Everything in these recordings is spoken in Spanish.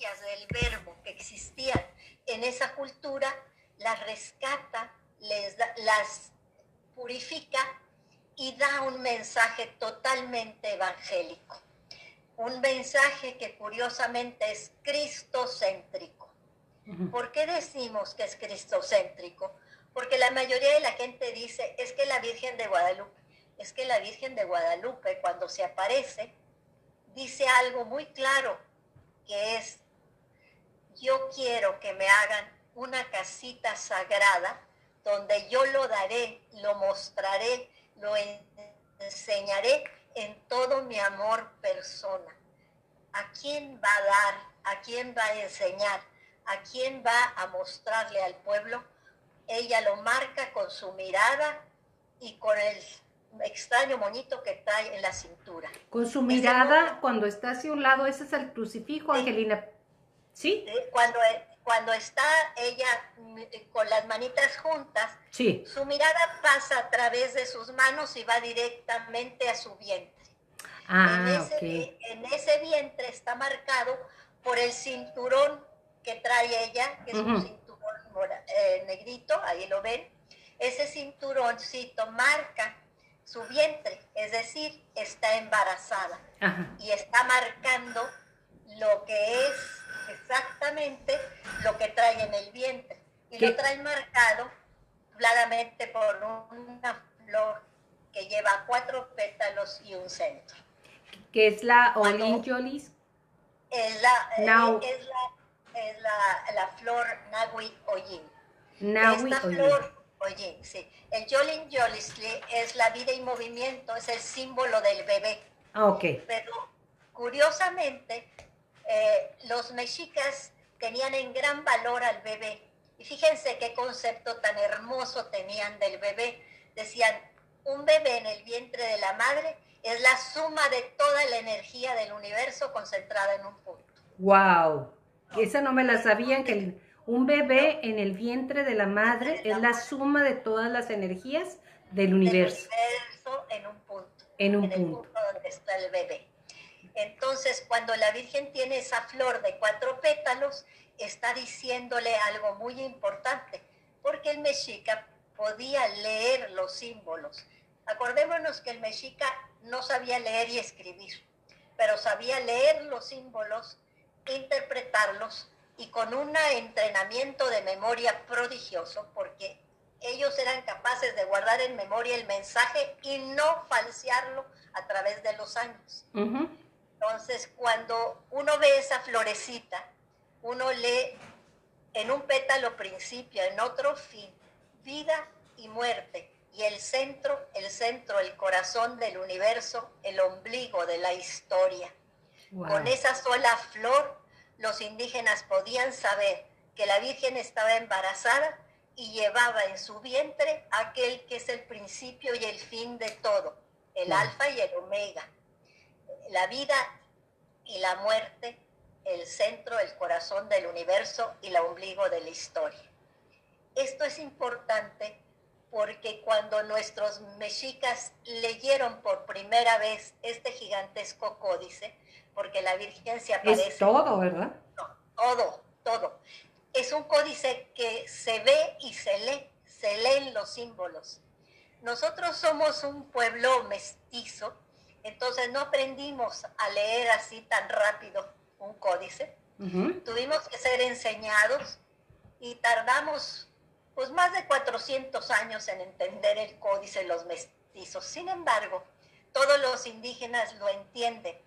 semillas del verbo que existían en esa cultura, las rescata, les las purifica y da un mensaje totalmente evangélico. Un mensaje que curiosamente es cristocéntrico. ¿Por qué decimos que es cristocéntrico? Porque la mayoría de la gente dice, es que la Virgen de Guadalupe, es que la Virgen de Guadalupe cuando se aparece, dice algo muy claro, que es, yo quiero que me hagan una casita sagrada donde yo lo daré, lo mostraré, lo enseñaré en todo mi amor persona. ¿A quién va a dar? ¿A quién va a enseñar? ¿A quién va a mostrarle al pueblo? Ella lo marca con su mirada y con el extraño moñito que trae en la cintura. Con su mirada, cuando está hacia un lado, ese es el crucifijo, Angelina. ¿Sí? Cuando, cuando está ella mm, con las manitas juntas, sí. su mirada pasa a través de sus manos y va directamente a su vientre. Ah, en, ese, en ese vientre está marcado por el cinturón que trae ella, que es un cinturón eh, negrito, ahí lo ven. Ese cinturoncito marca su vientre, es decir, está embarazada y está marcando lo que es exactamente lo que trae en el vientre. Y lo trae marcado claramente por una flor que lleva cuatro pétalos y un centro. ¿Qué es la Olinjolis? Es la, eh, es la, es la, la flor Nahui Oyin. Nahui Esta flor Oye, sí. El Yolin Yolisli es la vida y movimiento, es el símbolo del bebé. Ah, ok. Pero curiosamente, eh, los mexicas tenían en gran valor al bebé. Y fíjense qué concepto tan hermoso tenían del bebé. Decían, un bebé en el vientre de la madre es la suma de toda la energía del universo concentrada en un punto. ¡Wow! Esa no me la sabían que un bebé en el vientre de la madre es la suma de todas las energías del universo. universo en un punto. En un punto. punto donde está el bebé. Entonces, cuando la Virgen tiene esa flor de cuatro pétalos, está diciéndole algo muy importante, porque el mexica podía leer los símbolos. Acordémonos que el mexica no sabía leer y escribir, pero sabía leer los símbolos, interpretarlos y con un entrenamiento de memoria prodigioso, porque ellos eran capaces de guardar en memoria el mensaje y no falsearlo a través de los años. Entonces, cuando uno ve esa florecita, uno lee en un pétalo principio, en otro fin, vida y muerte, y el centro, el centro, el corazón del universo, el ombligo de la historia. Con esa sola flor los indígenas podían saber que la Virgen estaba embarazada y llevaba en su vientre aquel que es el principio y el fin de todo, el alfa y el omega, la vida y la muerte, el centro, el corazón del universo y la ombligo de la historia. Esto es importante porque cuando nuestros mexicas leyeron por primera vez este gigantesco códice, porque la Virgen se aparece. Es todo, ¿verdad? todo, todo. Es un códice que se ve y se lee, se leen los símbolos. Nosotros somos un pueblo mestizo, entonces no aprendimos a leer así tan rápido un códice. Tuvimos que ser enseñados y tardamos pues más de 400 años en entender el códice los mestizos. Sin embargo, todos los indígenas lo entienden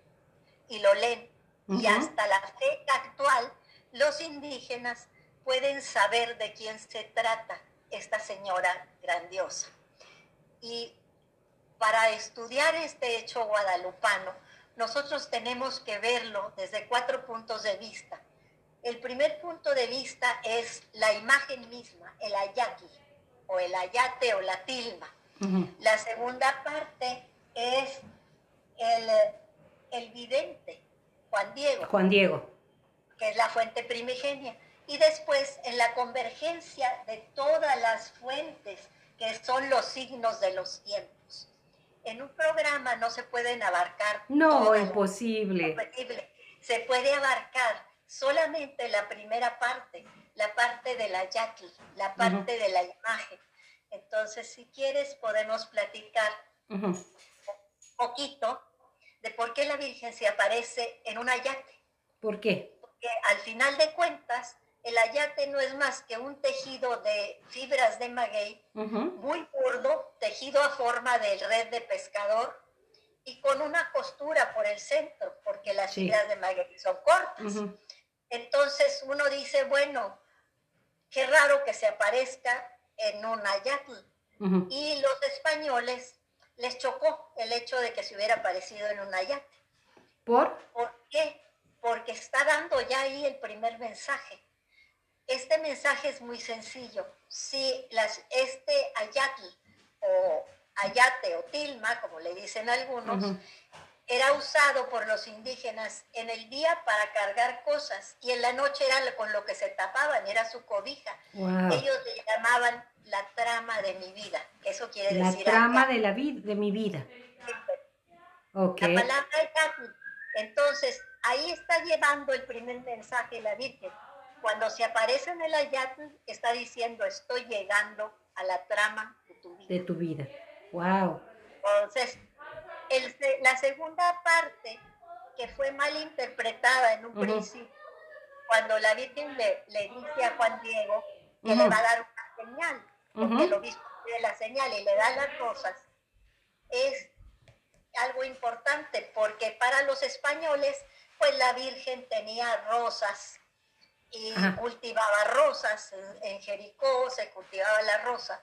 y lo leen. Y hasta la fecha actual, los indígenas pueden saber de quién se trata esta señora grandiosa. Y para estudiar este hecho guadalupano, nosotros tenemos que verlo desde cuatro puntos de vista. El primer punto de vista es la imagen misma, el ayaki, o el ayate o la tilma. La segunda parte es el el vidente, Juan Diego. Juan Diego. Que es la fuente primigenia. Y después en la convergencia de todas las fuentes, que son los signos de los tiempos. En un programa no se pueden abarcar. No, imposible. Se puede abarcar solamente la primera parte, la parte de la yaqui, la parte de la imagen. Entonces, si quieres, podemos platicar un poquito de por qué la Virgen se aparece en un ayate. ¿Por qué? Porque al final de cuentas, el ayate no es más que un tejido de fibras de maguey, muy burdo, tejido a forma de red de pescador y con una costura por el centro, porque las fibras de maguey son cortas. Entonces uno dice, bueno, qué raro que se aparezca en un ayatl. Y los españoles les chocó el hecho de que se hubiera aparecido en un ayate. ¿Por? ¿Por qué? Porque está dando ya ahí el primer mensaje. Este mensaje es muy sencillo. Si las, este ayatl o ayate o tilma, como le dicen algunos, era usado por los indígenas en el día para cargar cosas y en la noche era con lo que se tapaban, era su cobija. Ellos le llamaban la trama de mi vida. Eso quiere decir... La trama de, la vida de mi vida. Okay. La palabra Entonces, ahí está llevando el primer mensaje la Virgen. Cuando se aparece en el ayatl, está diciendo, estoy llegando a la trama de tu vida. De tu vida. Wow. Entonces, la segunda parte, que fue mal interpretada en un principio, cuando la Virgen le, dice a Juan Diego que le va a dar una señal, porque lo mismo de la señal y le da las rosas, es algo importante, porque para los españoles, pues la Virgen tenía rosas y cultivaba rosas, en Jericó se cultivaba la rosa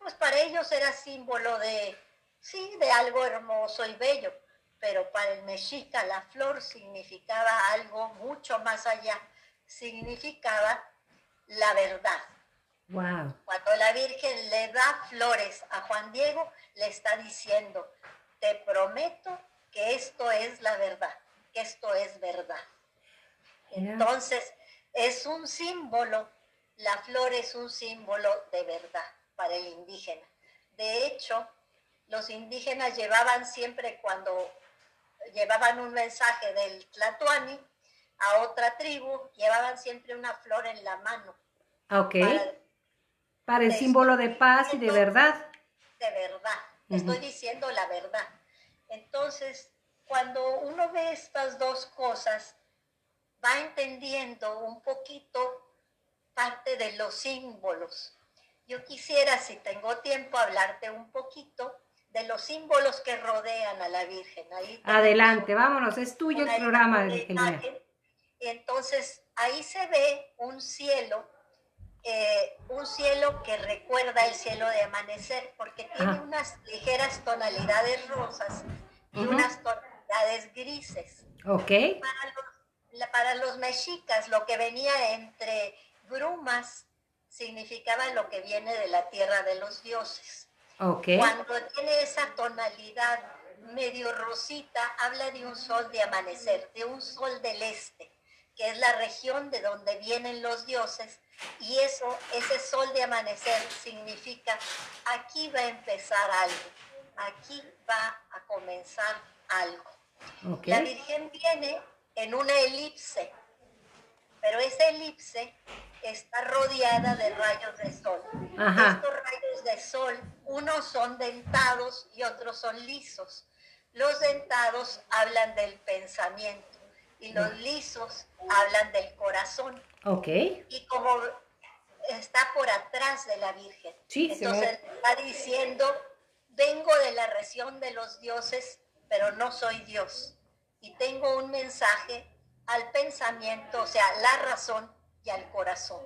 pues para ellos era símbolo de, sí, de algo hermoso y bello, pero para el mexica la flor significaba algo mucho más allá, significaba la verdad. Wow. Cuando la Virgen le da flores a Juan Diego, le está diciendo, te prometo que esto es la verdad, que esto es verdad. Entonces, es un símbolo, la flor es un símbolo de verdad para el indígena. De hecho, los indígenas llevaban siempre cuando llevaban un mensaje del Tlatuani a otra tribu, llevaban siempre una flor en la mano. Ok. Para, el símbolo de paz y de verdad. De verdad. Estoy diciendo la verdad. Entonces, cuando uno ve estas dos cosas, va entendiendo un poquito parte de los símbolos yo quisiera, si tengo tiempo, hablarte un poquito de los símbolos que rodean a la Virgen. Adelante, vámonos, es tuyo el programa, Entonces, ahí se ve un cielo, eh, un cielo que recuerda el cielo de amanecer, porque tiene unas ligeras tonalidades rosas y unas tonalidades grises. Ok. Para los, para los mexicas, lo que venía entre brumas significaba lo que viene de la tierra de los dioses. Okay. Cuando tiene esa tonalidad medio rosita, habla de un sol de amanecer, de un sol del este, que es la región de donde vienen los dioses. Y eso, ese sol de amanecer significa, aquí va a empezar algo, aquí va a comenzar algo. Okay. La Virgen viene en una elipse, pero esa elipse está rodeada de rayos de sol. Estos rayos de sol, unos son dentados y otros son lisos. Los dentados hablan del pensamiento y los lisos hablan del corazón. Ok. Y como está por atrás de la Virgen, entonces está diciendo, vengo de la región de los dioses, pero no soy Dios. Y tengo un mensaje al pensamiento, o sea, la razón y al corazón.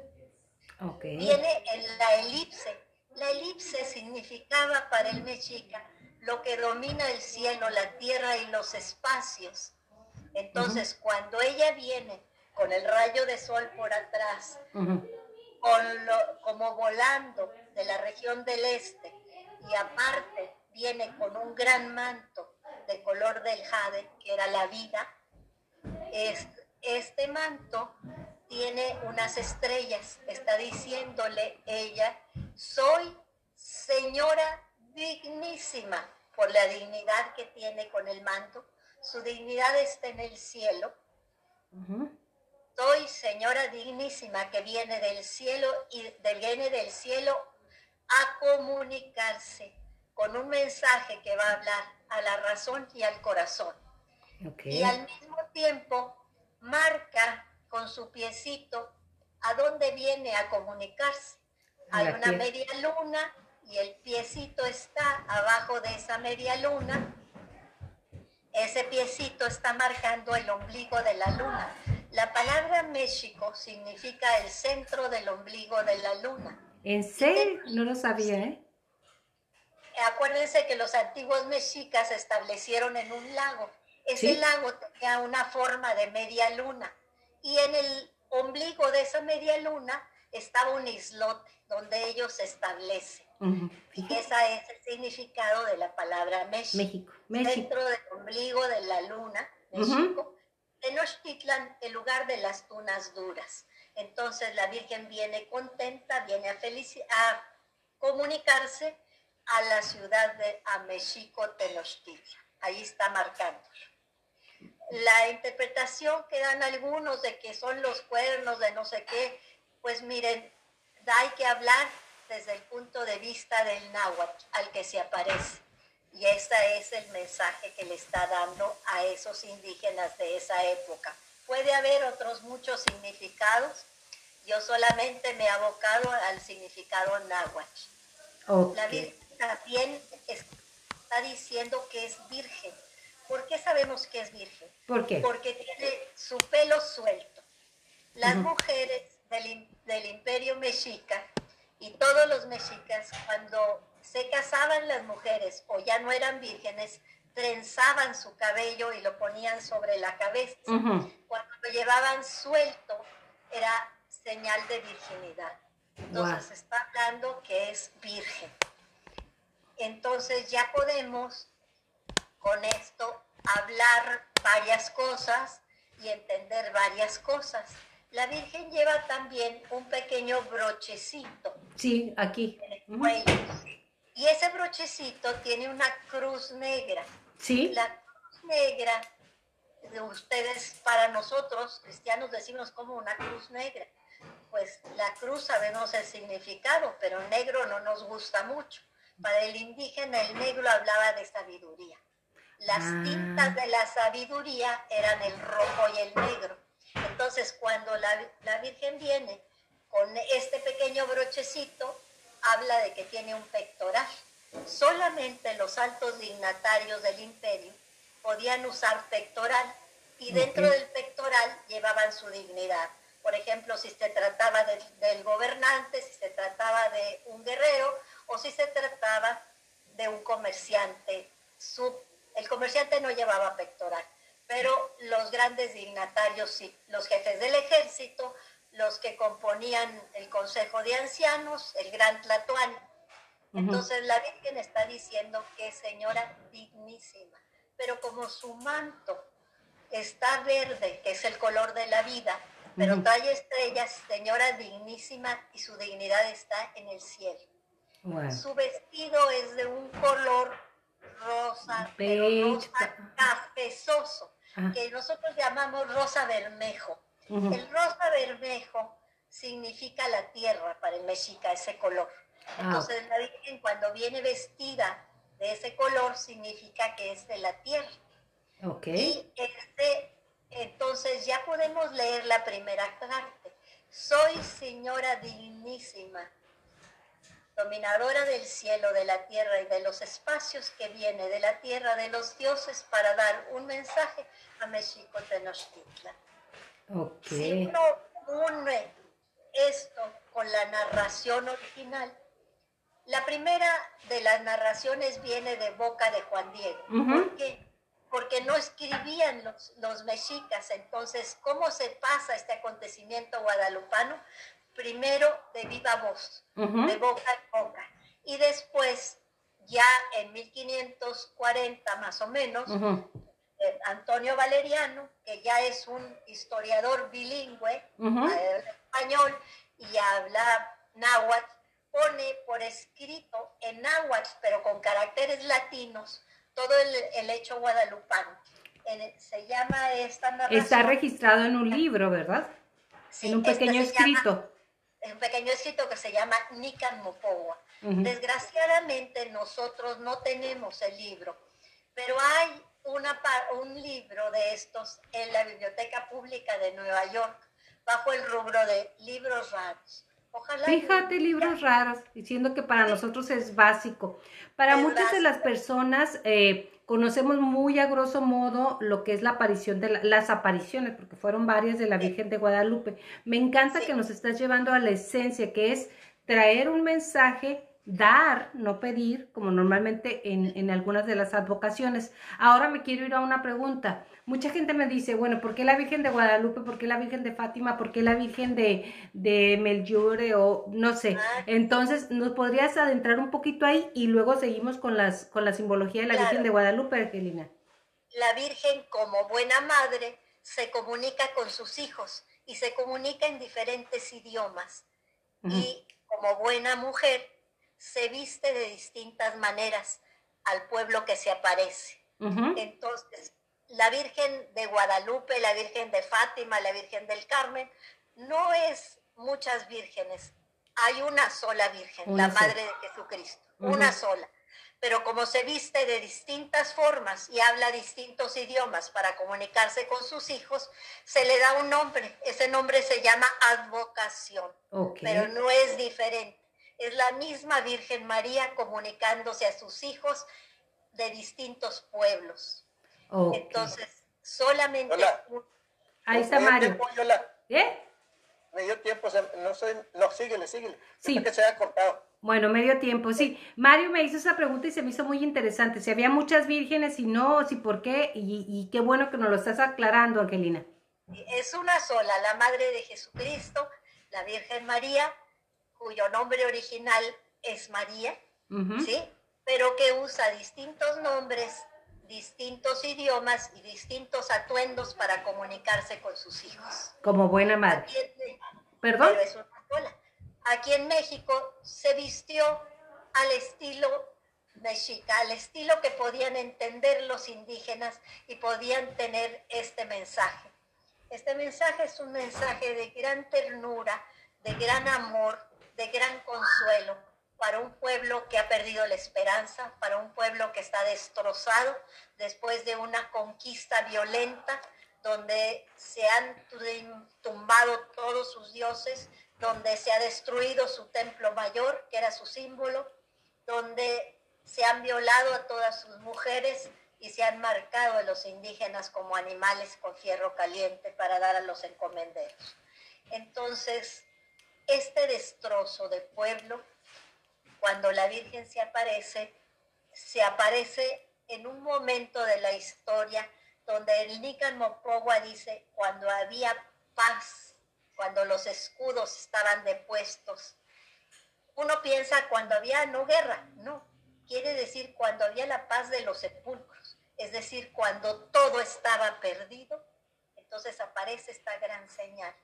Viene en la elipse. La elipse significaba para el mexica lo que domina el cielo, la tierra y los espacios. Entonces, cuando ella viene con el rayo de sol por atrás, con lo, como volando de la región del este, y aparte viene con un gran manto de color del jade, que era la vida, este manto tiene unas estrellas. Está diciéndole ella, soy señora dignísima por la dignidad que tiene con el manto. Su dignidad está en el cielo. soy señora dignísima que viene del cielo y viene del cielo a comunicarse con un mensaje que va a hablar a la razón y al corazón. Y al mismo tiempo marca con su piecito a dónde viene a comunicarse. Hay una media luna y el piecito está abajo de esa media luna. Ese piecito está marcando el ombligo de la luna. La palabra México significa el centro del ombligo de la luna. ¿En serio? No lo sabía, ¿eh? Acuérdense que los antiguos mexicas se establecieron en un lago. Ese lago tenía una forma de media luna. Y en el ombligo de esa media luna estaba un islote donde ellos se establecen. Y ese es el significado de la palabra México. México. México. Centro del ombligo de la luna, México. Tenochtitlan, el lugar de las tunas duras. Entonces la Virgen viene contenta, viene a, a comunicarse a la ciudad de Amexico, Tenochtitlan. Ahí está marcando. La interpretación que dan algunos de que son los cuernos de no sé qué, pues miren, hay que hablar desde el punto de vista del náhuatl al que se aparece. Y ese es el mensaje que le está dando a esos indígenas de esa época. Puede haber otros muchos significados. Yo solamente me he abocado al significado náhuatl. La Virgen también está diciendo que es virgen. ¿Por qué sabemos que es virgen? ¿Por qué? Porque tiene su pelo suelto. Las mujeres del, del imperio mexica y todos los mexicas cuando se casaban las mujeres o ya no eran vírgenes, trenzaban su cabello y lo ponían sobre la cabeza. Cuando lo llevaban suelto, era señal de virginidad. Entonces está hablando que es virgen. Entonces ya podemos con esto hablar varias cosas y entender varias cosas. La Virgen lleva también un pequeño brochecito. Sí, aquí. En el cuello. Y ese brochecito tiene una cruz negra. Sí. La cruz negra, de ustedes, para nosotros, cristianos, decimos como una cruz negra. Pues la cruz sabemos el significado, pero negro no nos gusta mucho. Para el indígena el negro hablaba de sabiduría. Las ah. tintas de la sabiduría eran el rojo y el negro. Entonces cuando la, la Virgen viene con este pequeño brochecito, habla de que tiene un pectoral. Solamente los altos dignatarios del imperio podían usar pectoral y dentro del pectoral llevaban su dignidad. Por ejemplo, si se trataba del gobernante, si se trataba de un guerrero o si se trataba de un comerciante. el comerciante no llevaba pectoral, pero los grandes dignatarios sí, los jefes del ejército, los que componían el Consejo de Ancianos, el Gran Tlatoani. Entonces la Virgen está diciendo que es señora dignísima, pero como su manto está verde, que es el color de la vida, pero trae estrellas, señora dignísima y su dignidad está en el cielo. Su vestido es de un color rosa, pero rosa cafezoso, ah. que nosotros llamamos rosa bermejo. El rosa bermejo significa la tierra para el mexica, ese color. Ah. Entonces la Virgen cuando viene vestida de ese color significa que es de la tierra. Okay. Y este, entonces ya podemos leer la primera parte. Soy señora dignísima, dominadora del cielo, de la tierra y de los espacios que viene de la tierra de los dioses para dar un mensaje a México Tenochtitlan. Si uno une esto con la narración original, la primera de las narraciones viene de boca de Juan Diego. ¿Por qué? Porque no escribían los, los mexicas. Entonces, ¿cómo se pasa este acontecimiento guadalupano? Primero de viva voz, de boca en boca. Y después, ya en 1540 más o menos, Antonio Valeriano, que ya es un historiador bilingüe, español y habla náhuatl, pone por escrito en náhuatl, pero con caracteres latinos, todo el, hecho guadalupano. se llama esta narración. Está registrado en un libro, ¿verdad? en un este pequeño escrito. En un pequeño escrito que se llama Nikan Mopowa. Desgraciadamente nosotros no tenemos el libro, pero hay una, un libro de estos en la Biblioteca Pública de Nueva York bajo el rubro de libros raros. Ojalá Fíjate, libros raros, diciendo que para nosotros es básico. Para muchas de las personas eh, conocemos muy a grosso modo lo que es la aparición de las apariciones, porque fueron varias de la Virgen de Guadalupe. Me encanta que nos estás llevando a la esencia, que es traer un mensaje dar, no pedir, como normalmente en, en, algunas de las advocaciones. Ahora me quiero ir a una pregunta. Mucha gente me dice, bueno, ¿por qué la Virgen de Guadalupe? ¿Por qué la Virgen de Fátima? ¿Por qué la Virgen de, de Melchore? O no sé. Ah. Entonces, ¿nos podrías adentrar un poquito ahí y luego seguimos con, las, con la simbología de la Virgen de Guadalupe, Angelina? La Virgen, como buena madre, se comunica con sus hijos y se comunica en diferentes idiomas. Y como buena mujer, se viste de distintas maneras al pueblo que se aparece. Entonces, la Virgen de Guadalupe, la Virgen de Fátima, la Virgen del Carmen, no es muchas vírgenes, hay una sola Virgen, la Madre de Jesucristo, una sola. Pero como se viste de distintas formas y habla distintos idiomas para comunicarse con sus hijos, se le da un nombre. Ese nombre se llama advocación, pero no es diferente es la misma Virgen María comunicándose a sus hijos de distintos pueblos. Entonces, solamente... Ahí está Mario. ¿Eh? Me dio tiempo, no sé, no, síguele, síguele. Sí. que se haya cortado. Bueno, medio tiempo, sí. Mario me hizo esa pregunta y se me hizo muy interesante. Si había muchas vírgenes, y no, si por qué, y, y qué bueno que nos lo estás aclarando, Angelina. Es una sola, la Madre de Jesucristo, la Virgen María, cuyo nombre original es María, ¿sí? Pero que usa distintos nombres, distintos idiomas y distintos atuendos para comunicarse con sus hijos. Como buena madre. ¿Perdón? Aquí en México se vistió al estilo mexica, al estilo que podían entender los indígenas y podían tener este mensaje. Este mensaje es un mensaje de gran ternura, de gran amor, de gran consuelo para un pueblo que ha perdido la esperanza, para un pueblo que está destrozado después de una conquista violenta donde se han tumbado todos sus dioses, donde se ha destruido su templo mayor, que era su símbolo, donde se han violado a todas sus mujeres y se han marcado a los indígenas como animales con fierro caliente para dar a los encomenderos. Entonces, este destrozo de pueblo, cuando la Virgen se aparece, se aparece en un momento de la historia donde el Nican Mopogua dice, cuando había paz, cuando los escudos estaban depuestos. Uno piensa cuando había no guerra, no, quiere decir cuando había la paz de los sepulcros, es decir, cuando todo estaba perdido, entonces aparece esta gran señal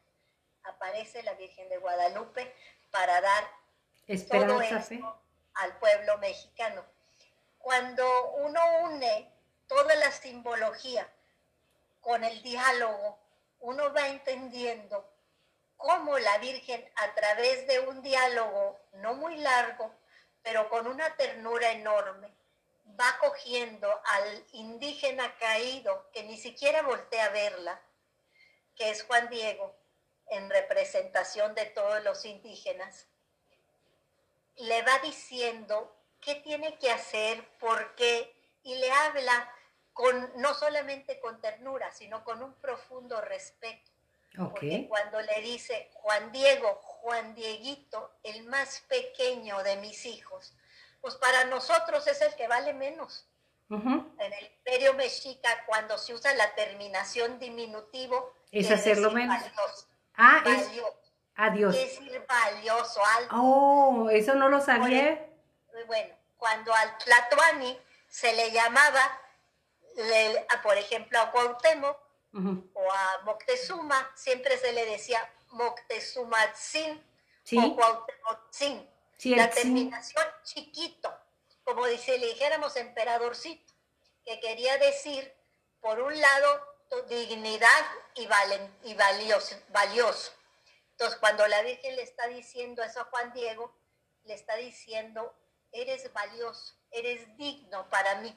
aparece la Virgen de Guadalupe para dar todo esto al pueblo mexicano. Cuando uno une toda la simbología con el diálogo, uno va entendiendo cómo la Virgen a través de un diálogo no muy largo, pero con una ternura enorme, va cogiendo al indígena caído que ni siquiera voltea a verla, que es Juan Diego, en representación de todos los indígenas, le va diciendo qué tiene que hacer, por qué, y le habla con, no solamente con ternura, sino con un profundo respeto. Porque cuando le dice Juan Diego, Juan Dieguito, el más pequeño de mis hijos, pues para nosotros es el que vale menos. En el imperio mexica, cuando se usa la terminación diminutivo, es hacerlo menos. Ah, es adiós. Es decir valioso. Algo. Oh, eso no lo sabía. Bueno, cuando al Tlatuani se le llamaba, por ejemplo, a Cuauhtémoc o a Moctezuma, siempre se le decía Moctezumatzin ¿Sí? o Cuauhtémoc la terminación chiquito, como si le dijéramos emperadorcito, que quería decir, por un lado, dignidad y, valen, y valioso, valioso. Entonces, cuando la Virgen le está diciendo eso a Juan Diego, le está diciendo, eres valioso, eres digno para mí.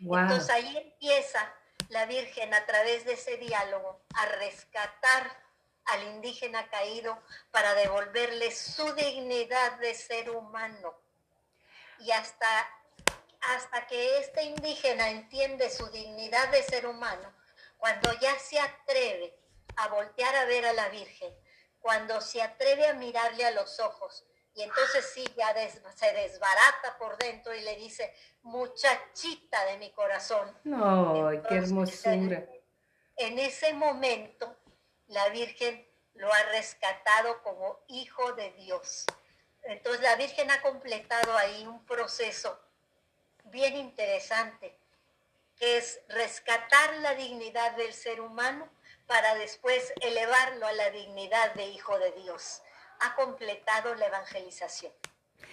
Entonces ahí empieza la Virgen a través de ese diálogo a rescatar al indígena caído para devolverle su dignidad de ser humano. Y hasta, hasta que este indígena entiende su dignidad de ser humano, cuando ya se atreve a voltear a ver a la Virgen, cuando se atreve a mirarle a los ojos, y entonces sí, ya se desbarata por dentro y le dice, muchachita de mi corazón. ¡No, qué hermosura! En ese momento, la Virgen lo ha rescatado como hijo de Dios. Entonces, la Virgen ha completado ahí un proceso bien interesante, es rescatar la dignidad del ser humano para después elevarlo a la dignidad de hijo de Dios ha completado la evangelización.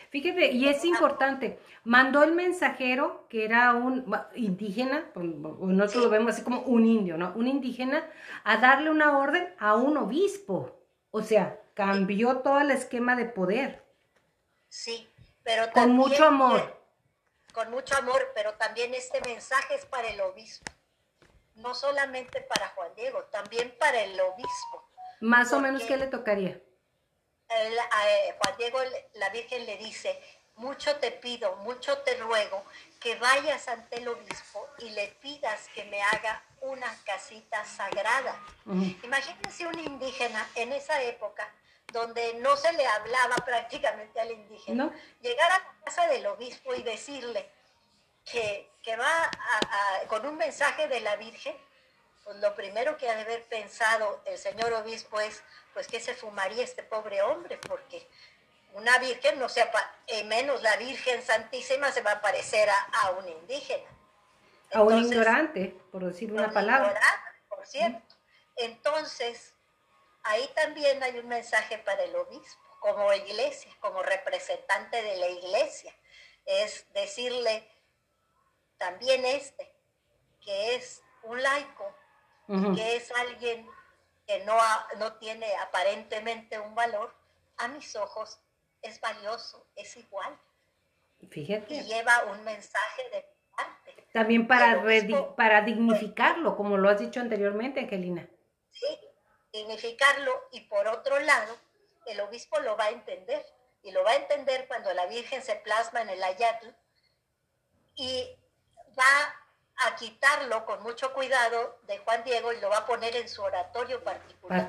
Fíjate, y es importante, mandó el mensajero, que era un indígena, nosotros lo vemos así como un indio, ¿no? Un indígena, a darle una orden a un obispo. O sea, cambió todo el esquema de poder. Sí, pero también... Con mucho amor. Con mucho amor, pero también este mensaje es para el obispo. No solamente para Juan Diego, también para el obispo. Más o menos, ¿qué le tocaría? Eh, Juan Diego, la Virgen le dice, mucho te pido, mucho te ruego que vayas ante el obispo y le pidas que me haga una casita sagrada. Imagínense un indígena en esa época donde no se le hablaba prácticamente al indígena, llegar a la casa del obispo y decirle que, va con un mensaje de la Virgen, pues lo primero que ha de haber pensado el señor obispo es, pues que se fumaría este pobre hombre, porque una virgen, no sea, menos la Virgen Santísima se va a parecer a, un indígena. a un ignorante, por decir una palabra. por cierto. Entonces, ahí también hay un mensaje para el obispo, como iglesia, como representante de la iglesia. Es decirle también este, que es un laico, que es alguien que no, no tiene aparentemente un valor, a mis ojos es valioso, es igual. Fíjate. Y lleva un mensaje de parte. También para, para dignificarlo, como lo has dicho anteriormente, Angelina. Sí, dignificarlo y por otro lado, el obispo lo va a entender. Y lo va a entender cuando la Virgen se plasma en el ayatl y va a quitarlo con mucho cuidado de Juan Diego y lo va a poner en su oratorio particular.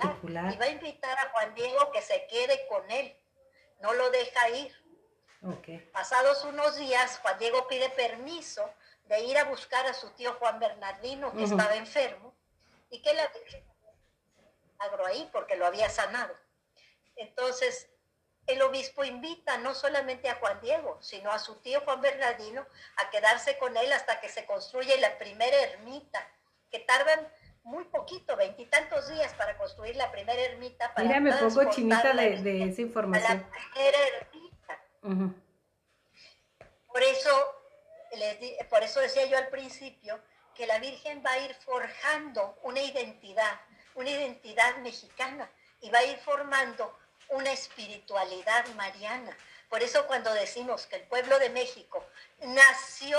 Y va a invitar a Juan Diego que se quede con él. No lo deja ir. Pasados unos días, Juan Diego pide permiso de ir a buscar a su tío Juan Bernardino, que estaba enfermo, y que la agro ahí porque lo había sanado. Entonces, el obispo invita no solamente a Juan Diego, sino a su tío Juan Bernardino a quedarse con él hasta que se construye la primera ermita, que tardan muy poquito, veintitantos días para construir la primera ermita. Para Mira, me pongo chinita de, esa información. La primera ermita. Por eso, por eso decía yo al principio que la Virgen va a ir forjando una identidad, una identidad mexicana, y va a ir formando una espiritualidad mariana. Por eso cuando decimos que el pueblo de México nació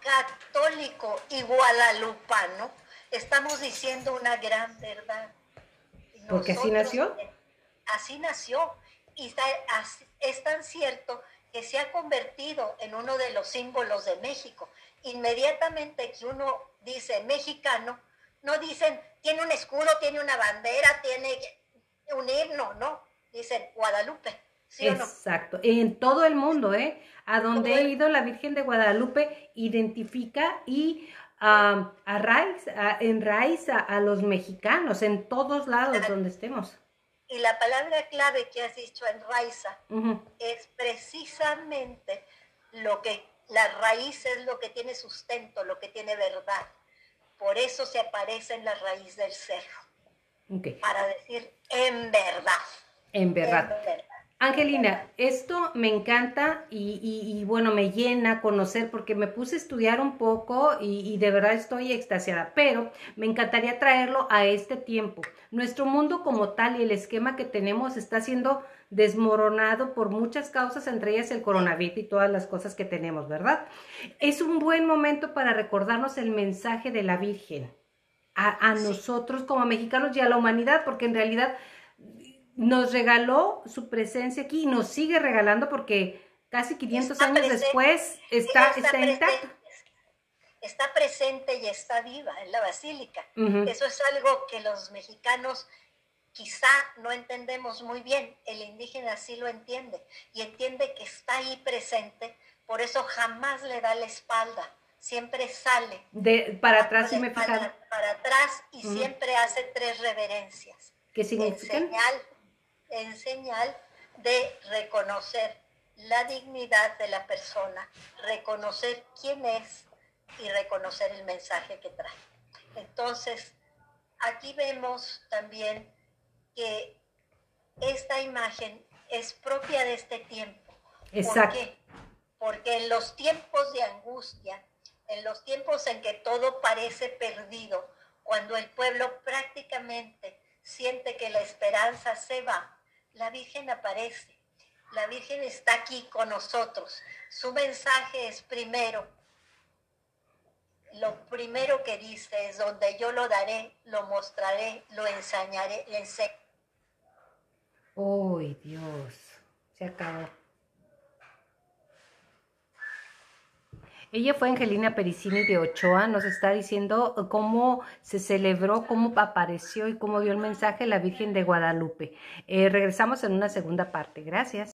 católico y guadalupano, estamos diciendo una gran verdad. Porque así nació. Así nació. Y es tan cierto que se ha convertido en uno de los símbolos de México. Inmediatamente que uno dice mexicano, no dicen, tiene un escudo, tiene una bandera, tiene un himno, ¿no? Dicen Guadalupe. ¿sí Exacto, en todo el mundo, ¿eh? A donde he ido, la Virgen de Guadalupe identifica y uh, enraiza a los mexicanos en todos lados donde estemos. Y la palabra clave que has dicho, enraiza, es precisamente lo que, la raíz es lo que tiene sustento, lo que tiene verdad. Por eso se aparece en la raíz del cerro. Para decir en verdad. En verdad. Angelina, esto me encanta y, bueno, me llena conocer porque me puse a estudiar un poco y, de verdad estoy extasiada, pero me encantaría traerlo a este tiempo. Nuestro mundo como tal y el esquema que tenemos está siendo desmoronado por muchas causas, entre ellas el coronavirus y todas las cosas que tenemos, ¿verdad? Es un buen momento para recordarnos el mensaje de la Virgen a, a nosotros como mexicanos y a la humanidad, porque en realidad nos regaló su presencia aquí y nos sigue regalando porque casi 500 años después está, está, intacta. Está presente y está viva en la basílica. Eso es algo que los mexicanos quizá no entendemos muy bien. El indígena sí lo entiende y entiende que está ahí presente, por eso jamás le da la espalda. Siempre sale. De, para atrás, y me para, para atrás y siempre hace tres reverencias. ¿Qué significa? en señal de reconocer la dignidad de la persona, reconocer quién es y reconocer el mensaje que trae. Entonces, aquí vemos también que esta imagen es propia de este tiempo. Exacto. ¿Por qué? Porque en los tiempos de angustia, en los tiempos en que todo parece perdido, cuando el pueblo prácticamente siente que la esperanza se va, la Virgen aparece. La Virgen está aquí con nosotros. Su mensaje es primero. Lo primero que dice es donde yo lo daré, lo mostraré, lo enseñaré, le enseñaré. ¡Uy, Dios! Se acabó. Ella fue Angelina Pericini de Ochoa, nos está diciendo cómo se celebró, cómo apareció y cómo dio el mensaje la Virgen de Guadalupe. Eh, regresamos en una segunda parte. Gracias.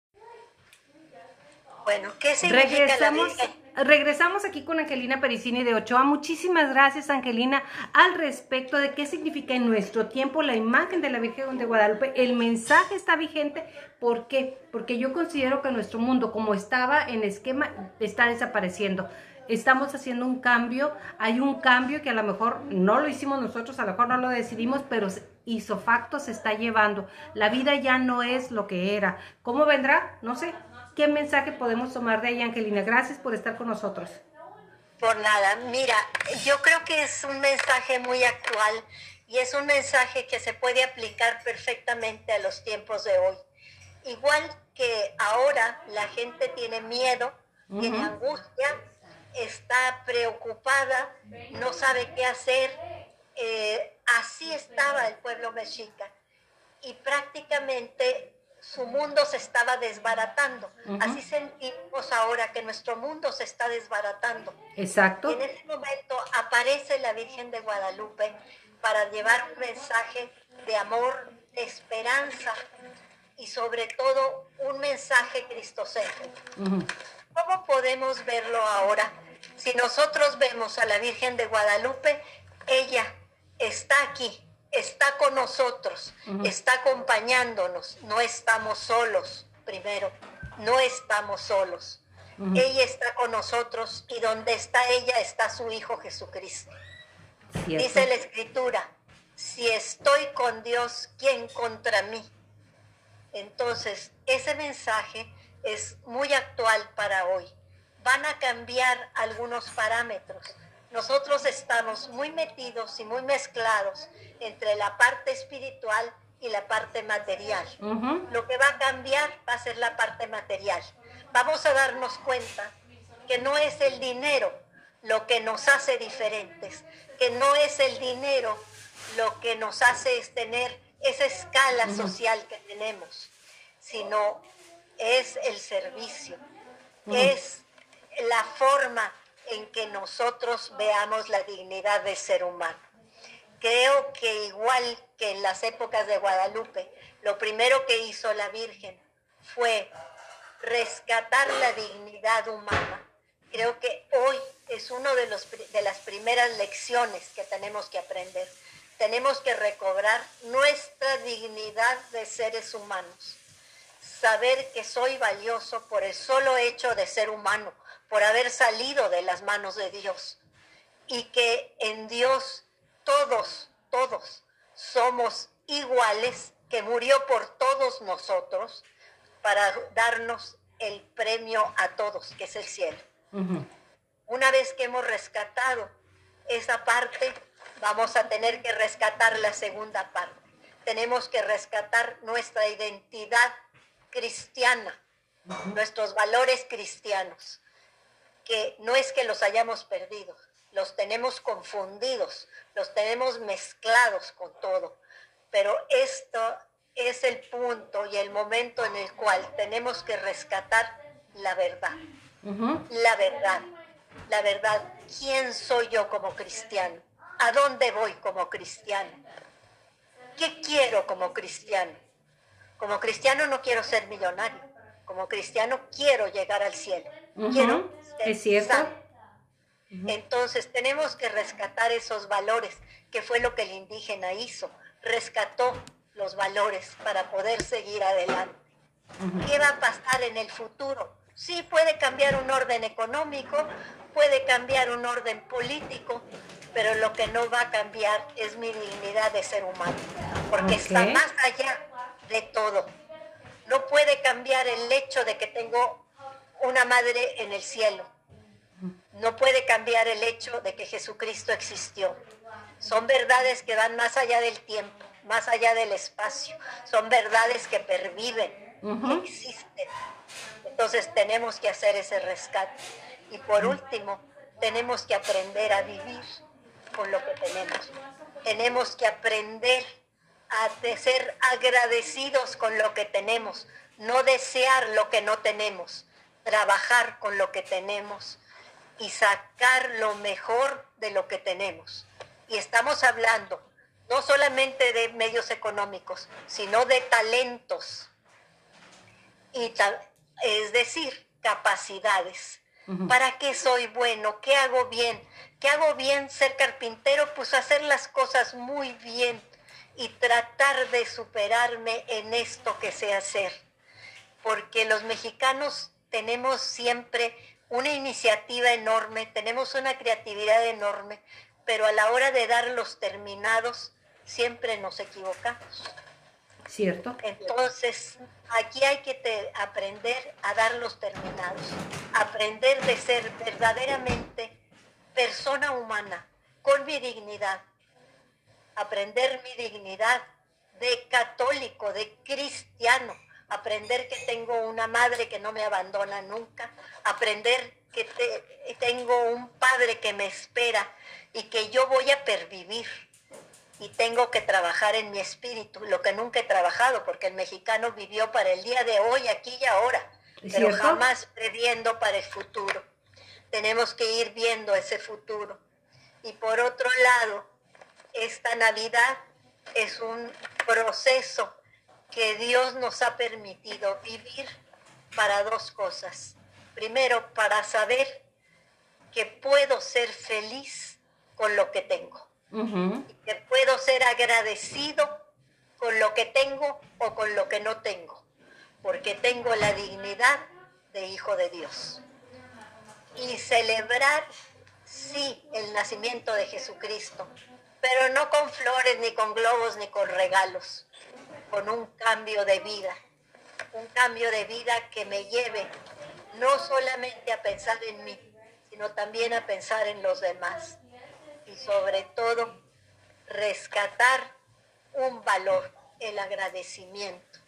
Bueno, ¿qué significa regresamos, la Regresamos aquí con Angelina Pericini de Ochoa. Muchísimas gracias, Angelina, al respecto de qué significa en nuestro tiempo la imagen de la Virgen de Guadalupe. El mensaje está vigente. ¿Por qué? Porque yo considero que nuestro mundo, como estaba en esquema, está desapareciendo estamos haciendo un cambio, hay un cambio que a lo mejor no lo hicimos nosotros, a lo mejor no lo decidimos, pero hizo facto se está llevando. La vida ya no es lo que era. ¿Cómo vendrá? No sé. ¿Qué mensaje podemos tomar de ahí, Angelina? Gracias por estar con nosotros. Por nada, mira, yo creo que es un mensaje muy actual y es un mensaje que se puede aplicar perfectamente a los tiempos de hoy. Igual que ahora la gente tiene miedo, tiene angustia, está preocupada, no sabe qué hacer. Eh, así estaba el pueblo mexica y prácticamente su mundo se estaba desbaratando. Así sentimos ahora que nuestro mundo se está desbaratando. Exacto. Y en ese momento aparece la Virgen de Guadalupe para llevar un mensaje de amor, de esperanza y sobre todo un mensaje cristocéntrico. ¿Cómo podemos verlo ahora? Si nosotros vemos a la Virgen de Guadalupe, ella está aquí, está con nosotros, está acompañándonos, no estamos solos, primero, no estamos solos. Ella está con nosotros y donde está ella está su Hijo Jesucristo. Dice la Escritura, si estoy con Dios, ¿quién contra mí? Entonces, ese mensaje es muy actual para hoy. Van a cambiar algunos parámetros nosotros estamos muy metidos y muy mezclados entre la parte espiritual y la parte material. Lo que va a cambiar va a ser la parte material. Vamos a darnos cuenta que no es el dinero lo que nos hace diferentes, que no es el dinero lo que nos hace es tener esa escala social que tenemos, sino es el servicio, es la forma en que nosotros veamos la dignidad de ser humano. Creo que igual que en las épocas de Guadalupe, lo primero que hizo la Virgen fue rescatar la dignidad humana. Creo que hoy es una de, de las primeras lecciones que tenemos que aprender. Tenemos que recobrar nuestra dignidad de seres humanos. Saber que soy valioso por el solo hecho de ser humano, por haber salido de las manos de Dios y que en Dios todos, todos somos iguales, que murió por todos nosotros, para darnos el premio a todos, que es el cielo. Una vez que hemos rescatado esa parte, vamos a tener que rescatar la segunda parte. Tenemos que rescatar nuestra identidad cristiana, nuestros valores cristianos, que no es que los hayamos perdido, los tenemos confundidos, los tenemos mezclados con todo, pero esto es el punto y el momento en el cual tenemos que rescatar la verdad. La verdad. La verdad. ¿Quién soy yo como cristiano? ¿A dónde voy como cristiano? ¿Qué quiero como cristiano? Como cristiano no quiero ser millonario. Como cristiano quiero llegar al cielo. Quiero ¿Es cierto? Entonces tenemos que rescatar esos valores, que fue lo que el indígena hizo. Rescató los valores para poder seguir adelante. ¿Qué va a pasar en el futuro? Sí, puede cambiar un orden económico, puede cambiar un orden político, pero lo que no va a cambiar es mi dignidad de ser humano, porque está más allá de todo. No puede cambiar el hecho de que tengo una madre en el cielo. No puede cambiar el hecho de que Jesucristo existió. Son verdades que van más allá del tiempo más allá del espacio. Son verdades que perviven, que existen. Entonces tenemos que hacer ese rescate. Y por último, tenemos que aprender a vivir con lo que tenemos. Tenemos que aprender a ser agradecidos con lo que tenemos, no desear lo que no tenemos, trabajar con lo que tenemos y sacar lo mejor de lo que tenemos. Y estamos hablando no solamente de medios económicos, sino de talentos. Y es decir, capacidades. ¿Para qué soy bueno? ¿Qué hago bien? ¿Qué hago bien ser carpintero? Pues hacer las cosas muy bien y tratar de superarme en esto que sé hacer. Porque los mexicanos tenemos siempre una iniciativa enorme, tenemos una creatividad enorme, pero a la hora de dar los terminados siempre nos equivocamos. ¿Cierto? Entonces, aquí hay que aprender a dar los terminados, aprender de ser verdaderamente persona humana, con mi dignidad, aprender mi dignidad de católico, de cristiano, aprender que tengo una madre que no me abandona nunca, aprender que tengo un padre que me espera y que yo voy a pervivir y tengo que trabajar en mi espíritu, lo que nunca he trabajado, porque el mexicano vivió para el día de hoy, aquí y ahora, pero jamás previendo para el futuro. Tenemos que ir viendo ese futuro. Y por otro lado, esta Navidad es un proceso que Dios nos ha permitido vivir para dos cosas. Primero, para saber que puedo ser feliz con lo que tengo que puedo ser agradecido con lo que tengo o con lo que no tengo, porque tengo la dignidad de hijo de Dios. Y celebrar, sí, el nacimiento de Jesucristo, pero no con flores, ni con globos, ni con regalos, con un cambio de vida, un cambio de vida que me lleve no solamente a pensar en mí, sino también a pensar en los demás y sobre todo rescatar un valor, el agradecimiento.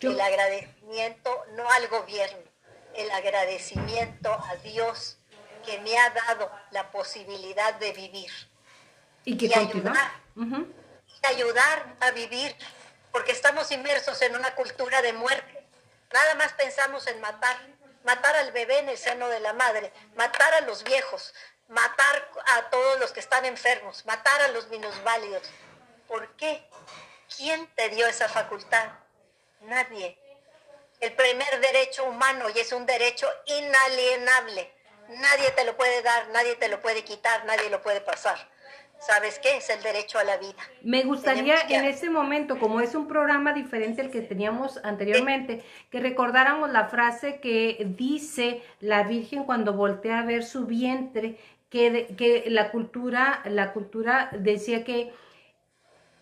El agradecimiento no al gobierno, el agradecimiento a Dios que me ha dado la posibilidad de vivir. Y que ayudar, y ayudar a vivir, porque estamos inmersos en una cultura de muerte. Nada más pensamos en matar, matar al bebé en el seno de la madre, matar a los viejos, matar a todos los que están enfermos, matar a los minusválidos. ¿Por qué? ¿Quién te dio esa facultad? Nadie. El primer derecho humano y es un derecho inalienable. Nadie te lo puede dar, nadie te lo puede quitar, nadie lo puede pasar. ¿Sabes qué? Es el derecho a la vida. Me gustaría en este momento, como es un programa diferente al que teníamos anteriormente, que recordáramos la frase que dice la Virgen cuando voltea a ver su vientre que, la cultura, la cultura decía que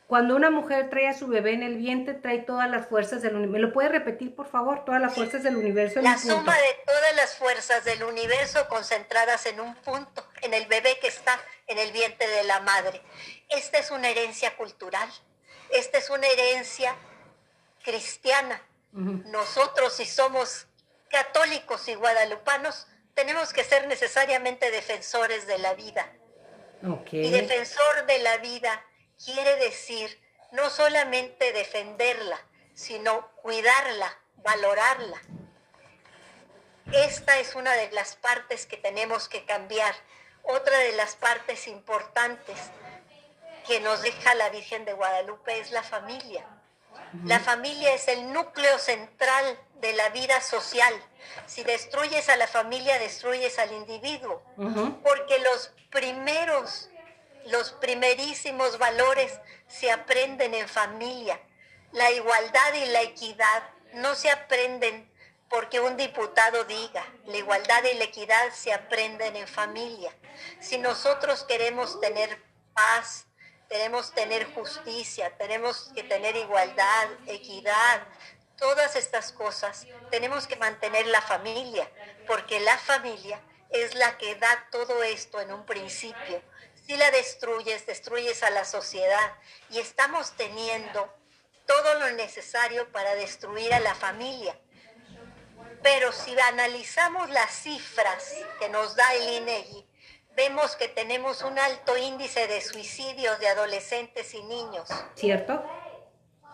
Cuando una mujer trae a su bebé en el vientre, trae todas las fuerzas del universo. ¿Me lo puede repetir, por favor? Todas las fuerzas del universo. En la suma de todas las fuerzas del universo concentradas en un punto, en el bebé que está en el vientre de la madre. Esta es una herencia cultural. Esta es una herencia cristiana. Nosotros, si somos católicos y guadalupanos, tenemos que ser necesariamente defensores de la vida. Y defensor de la vida quiere decir no solamente defenderla, sino cuidarla, valorarla. Esta es una de las partes que tenemos que cambiar. Otra de las partes importantes que nos deja la Virgen de Guadalupe es la familia. La familia es el núcleo central de la vida social. Si destruyes a la familia, destruyes al individuo. Porque los primeros, los primerísimos valores se aprenden en familia. La igualdad y la equidad no se aprenden porque un diputado diga, la igualdad y la equidad se aprenden en familia. Si nosotros queremos tener paz, tenemos tener justicia, tenemos que tener igualdad, equidad, todas estas cosas, tenemos que mantener la familia, porque la familia es la que da todo esto en un principio. Si la destruyes, destruyes a la sociedad y estamos teniendo todo lo necesario para destruir a la familia. Pero si analizamos las cifras que nos da el INEGI, vemos que tenemos un alto índice de suicidios de adolescentes y niños. ¿Cierto?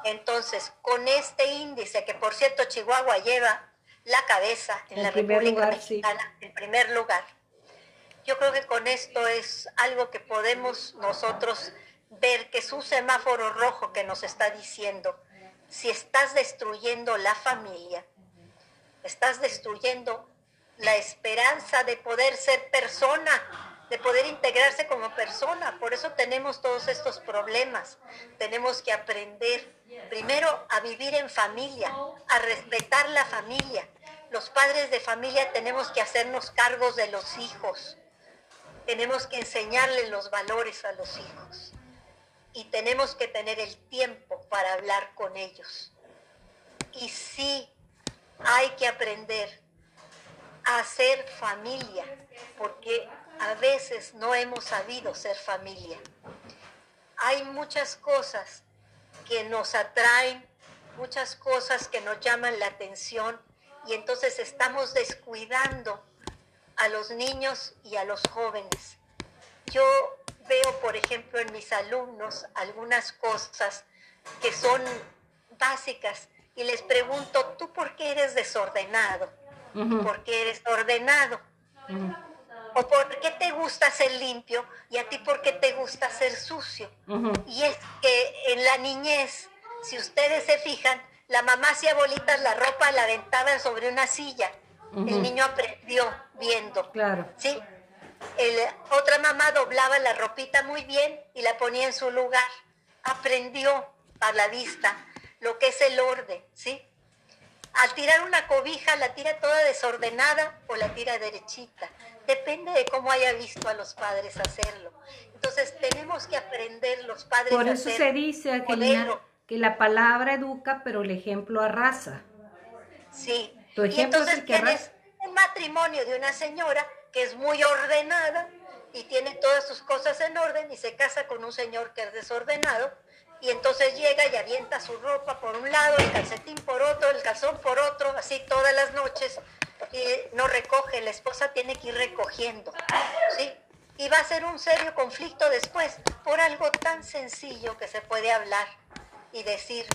Entonces, con este índice, que por cierto Chihuahua lleva la cabeza en la República Mexicana, en primer lugar, yo creo que con esto es algo que podemos nosotros ver que es un semáforo rojo que nos está diciendo, si estás destruyendo la familia, estás destruyendo la esperanza de poder ser persona, de poder integrarse como persona. Por eso tenemos todos estos problemas. Tenemos que aprender primero a vivir en familia, a respetar la familia. Los padres de familia tenemos que hacernos cargos de los hijos. Tenemos que enseñarles los valores a los hijos. Y tenemos que tener el tiempo para hablar con ellos. Y sí, hay que aprender a ser familia, porque a veces no hemos sabido ser familia. Hay muchas cosas que nos atraen, muchas cosas que nos llaman la atención y entonces estamos descuidando a los niños y a los jóvenes. Yo veo, por ejemplo, en mis alumnos algunas cosas que son básicas y les pregunto, ¿tú por qué eres desordenado? ¿Por qué eres ordenado? o por qué te gusta ser limpio y a ti por qué te gusta ser sucio. Y es que en la niñez, si ustedes se fijan, la mamá hacía bolitas la ropa, la aventaba sobre una silla. El niño aprendió viendo. Claro. ¿sí? otra mamá doblaba la ropita muy bien y la ponía en su lugar. Aprendió a la vista lo que es el orden, ¿sí? Al tirar una cobija, la tira toda desordenada o la tira derechita. Depende de cómo haya visto a los padres hacerlo. Entonces tenemos que aprender los padres Por eso se dice que la, palabra educa, pero el ejemplo arrasa. Sí. Tu ejemplo y entonces tienes un matrimonio de una señora que es muy ordenada y tiene todas sus cosas en orden y se casa con un señor que es desordenado. Y entonces llega y avienta su ropa por un lado, el calcetín por otro, el calzón por otro, así todas las noches, y no recoge, la esposa tiene que ir recogiendo, ¿sí? Y va a ser un serio conflicto después por algo tan sencillo que se puede hablar y decir,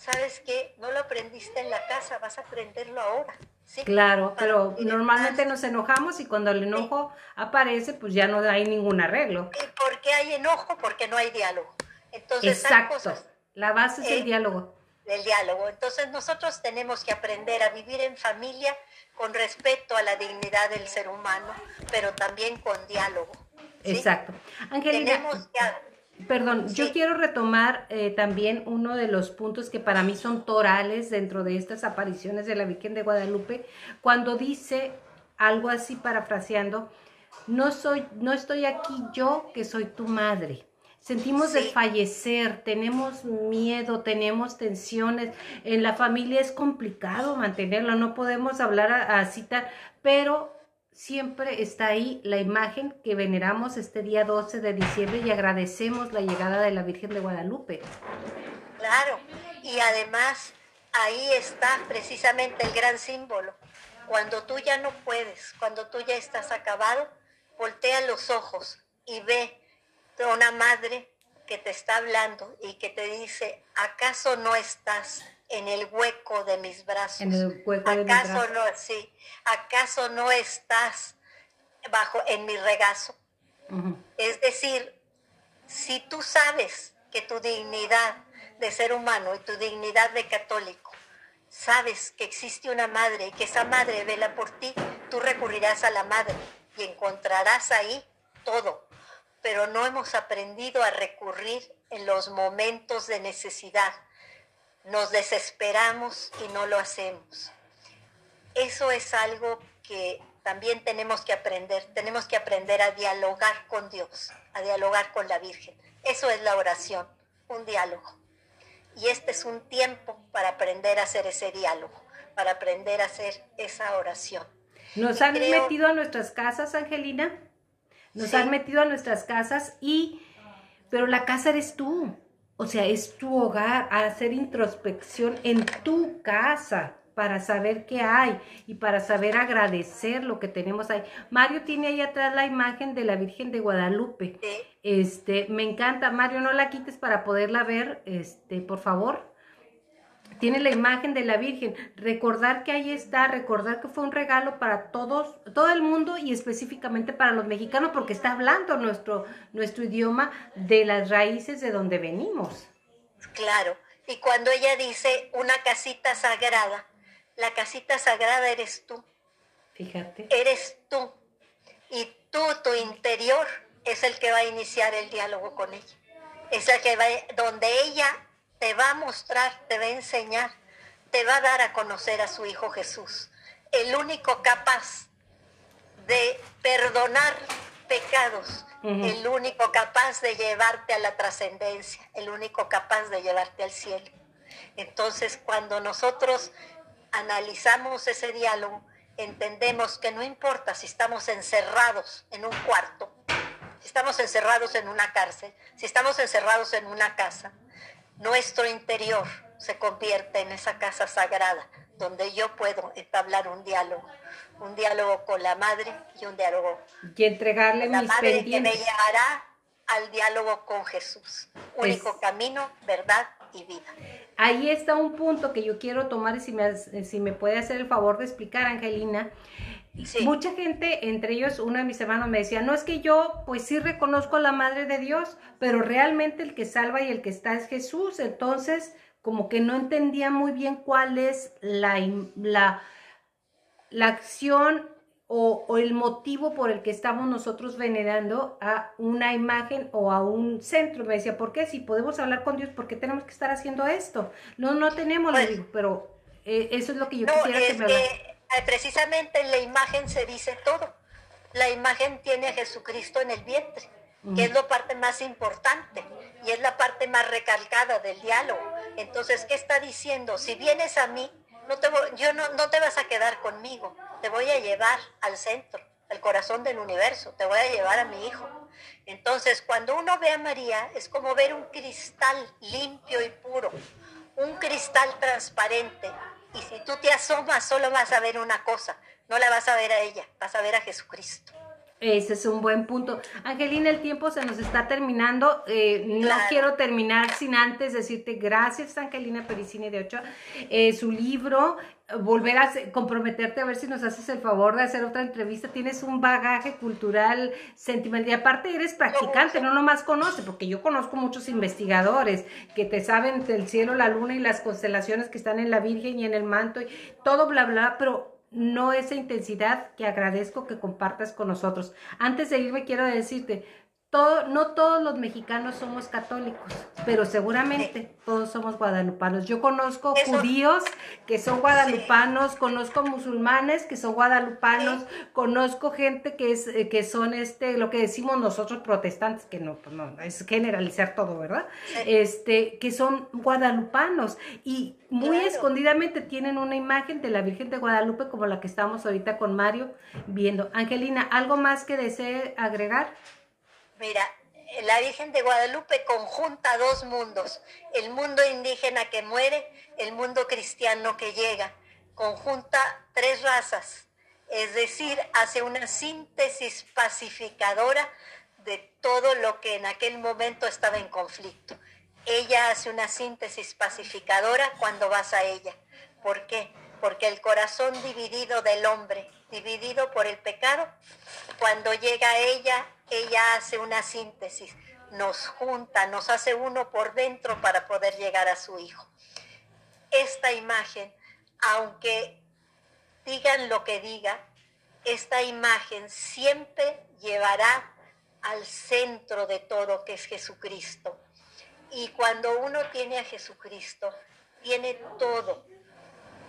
¿sabes qué? No lo aprendiste en la casa, vas a aprenderlo ahora. ¿sí? Claro, pero normalmente nos enojamos y cuando el enojo aparece, pues ya no hay ningún arreglo. ¿Y por qué hay enojo? Porque no hay diálogo. Entonces, Exacto. la base es el diálogo. El diálogo. Entonces nosotros tenemos que aprender a vivir en familia con respeto a la dignidad del ser humano, pero también con diálogo. Exacto. Angelina, perdón, yo quiero retomar eh, también uno de los puntos que para mí son torales dentro de estas apariciones de la Virgen de Guadalupe, cuando dice algo así parafraseando, no soy, no estoy aquí yo que soy tu madre, Sentimos desfallecer, tenemos miedo, tenemos tensiones. En la familia es complicado mantenerlo, no podemos hablar así pero siempre está ahí la imagen que veneramos este día 12 de diciembre y agradecemos la llegada de la Virgen de Guadalupe. Claro, y además ahí está precisamente el gran símbolo. Cuando tú ya no puedes, cuando tú ya estás acabado, voltea los ojos y ve a una madre que te está hablando y que te dice, ¿acaso no estás en el hueco de mis brazos. En el hueco de ¿Acaso mis no, sí, acaso no estás bajo en mi regazo? Es decir, si tú sabes que tu dignidad de ser humano y tu dignidad de católico, sabes que existe una madre y que esa madre vela por ti, tú recurrirás a la madre y encontrarás ahí todo. Pero no hemos aprendido a recurrir en los momentos de necesidad nos desesperamos y no lo hacemos. Eso es algo que también tenemos que aprender. Tenemos que aprender a dialogar con Dios, a dialogar con la Virgen. Eso es la oración, un diálogo. Y este es un tiempo para aprender a hacer ese diálogo, para aprender a hacer esa oración. Nos han metido a nuestras casas, Angelina. Nos han metido a nuestras casas y, pero la casa eres tú. O sea, es tu hogar, hacer introspección en tu casa para saber qué hay y para saber agradecer lo que tenemos ahí. Mario tiene ahí atrás la imagen de la Virgen de Guadalupe. Este, me encanta, Mario, no la quites para poderla ver, este, por favor. Tiene la imagen de la Virgen. Recordar que ahí está, recordar que fue un regalo para todos, todo el mundo y específicamente para los mexicanos, porque está hablando nuestro, nuestro idioma de las raíces de donde venimos. Claro. Y cuando ella dice una casita sagrada, la casita sagrada eres tú. Fíjate. Eres tú. Y tú, tu interior, es el que va a iniciar el diálogo con ella. Es el que va, donde ella te va a mostrar, te va a enseñar, te va a dar a conocer a su Hijo Jesús, el único capaz de perdonar pecados, el único capaz de llevarte a la trascendencia, el único capaz de llevarte al cielo. Entonces, cuando nosotros analizamos ese diálogo, entendemos que no importa si estamos encerrados en un cuarto, si estamos encerrados en una cárcel, si estamos encerrados en una casa, nuestro interior se convierte en esa casa sagrada donde yo puedo entablar un diálogo, un diálogo con la madre y un diálogo y entregarle con la madre que me llevará al diálogo con Jesús, único camino, verdad y vida. Ahí está un punto que yo quiero tomar y si me, si me puede hacer el favor de explicar, Angelina. Mucha gente, entre ellos uno de mis hermanos me decía, no es que yo pues sí reconozco a la Madre de Dios, pero realmente el que salva y el que está es Jesús. Entonces, como que no entendía muy bien cuál es la, la, la acción o, o, el motivo por el que estamos nosotros venerando a una imagen o a un centro. Me decía, ¿por qué? Si podemos hablar con Dios, ¿por qué tenemos que estar haciendo esto? No, no tenemos, pues, pero eh, eso es lo que yo quisiera que me eh, precisamente en la imagen se dice todo. La imagen tiene a Jesucristo en el vientre, que es la parte más importante y es la parte más recalcada del diálogo. Entonces, ¿qué está diciendo? Si vienes a mí, no te yo no, no te vas a quedar conmigo, te voy a llevar al centro, al corazón del universo, te voy a llevar a mi hijo. Entonces, cuando uno ve a María, es como ver un cristal limpio y puro, un cristal transparente y si tú te asomas, solo vas a ver una cosa, no la vas a ver a ella, vas a ver a Jesucristo. Ese es un buen punto. Angelina, el tiempo se nos está terminando. Eh, no quiero terminar sin antes decirte gracias, Angelina Pericini de Ochoa. Eh, su libro, volver a comprometerte a ver si nos haces el favor de hacer otra entrevista. Tienes un bagaje cultural, sentimental. Y aparte eres practicante, no nomás conoces, porque yo conozco muchos investigadores que te saben del cielo, la luna y las constelaciones que están en la Virgen y en el manto y todo, bla, bla, pero no esa intensidad que agradezco que compartas con nosotros. Antes de irme quiero decirte, no todos los mexicanos somos católicos, pero seguramente todos somos guadalupanos. Yo conozco judíos que son guadalupanos, conozco musulmanes que son guadalupanos, conozco gente que es eh, que son este lo que decimos nosotros protestantes, que no, pues no es generalizar todo, ¿verdad? Este, que son guadalupanos y muy escondidamente tienen una imagen de la Virgen de Guadalupe como la que estamos ahorita con Mario viendo. Angelina, ¿algo más que desee agregar? Mira, la Virgen de Guadalupe conjunta dos mundos, el mundo indígena que muere, el mundo cristiano que llega, conjunta tres razas, es decir, hace una síntesis pacificadora de todo lo que en aquel momento estaba en conflicto. Ella hace una síntesis pacificadora cuando vas a ella. ¿Por qué? Porque el corazón dividido del hombre, dividido por el pecado, cuando llega a ella ella hace una síntesis, nos junta, nos hace uno por dentro para poder llegar a su hijo. Esta imagen, aunque digan lo que diga, esta imagen siempre llevará al centro de todo, que es Jesucristo. Y cuando uno tiene a Jesucristo, tiene todo.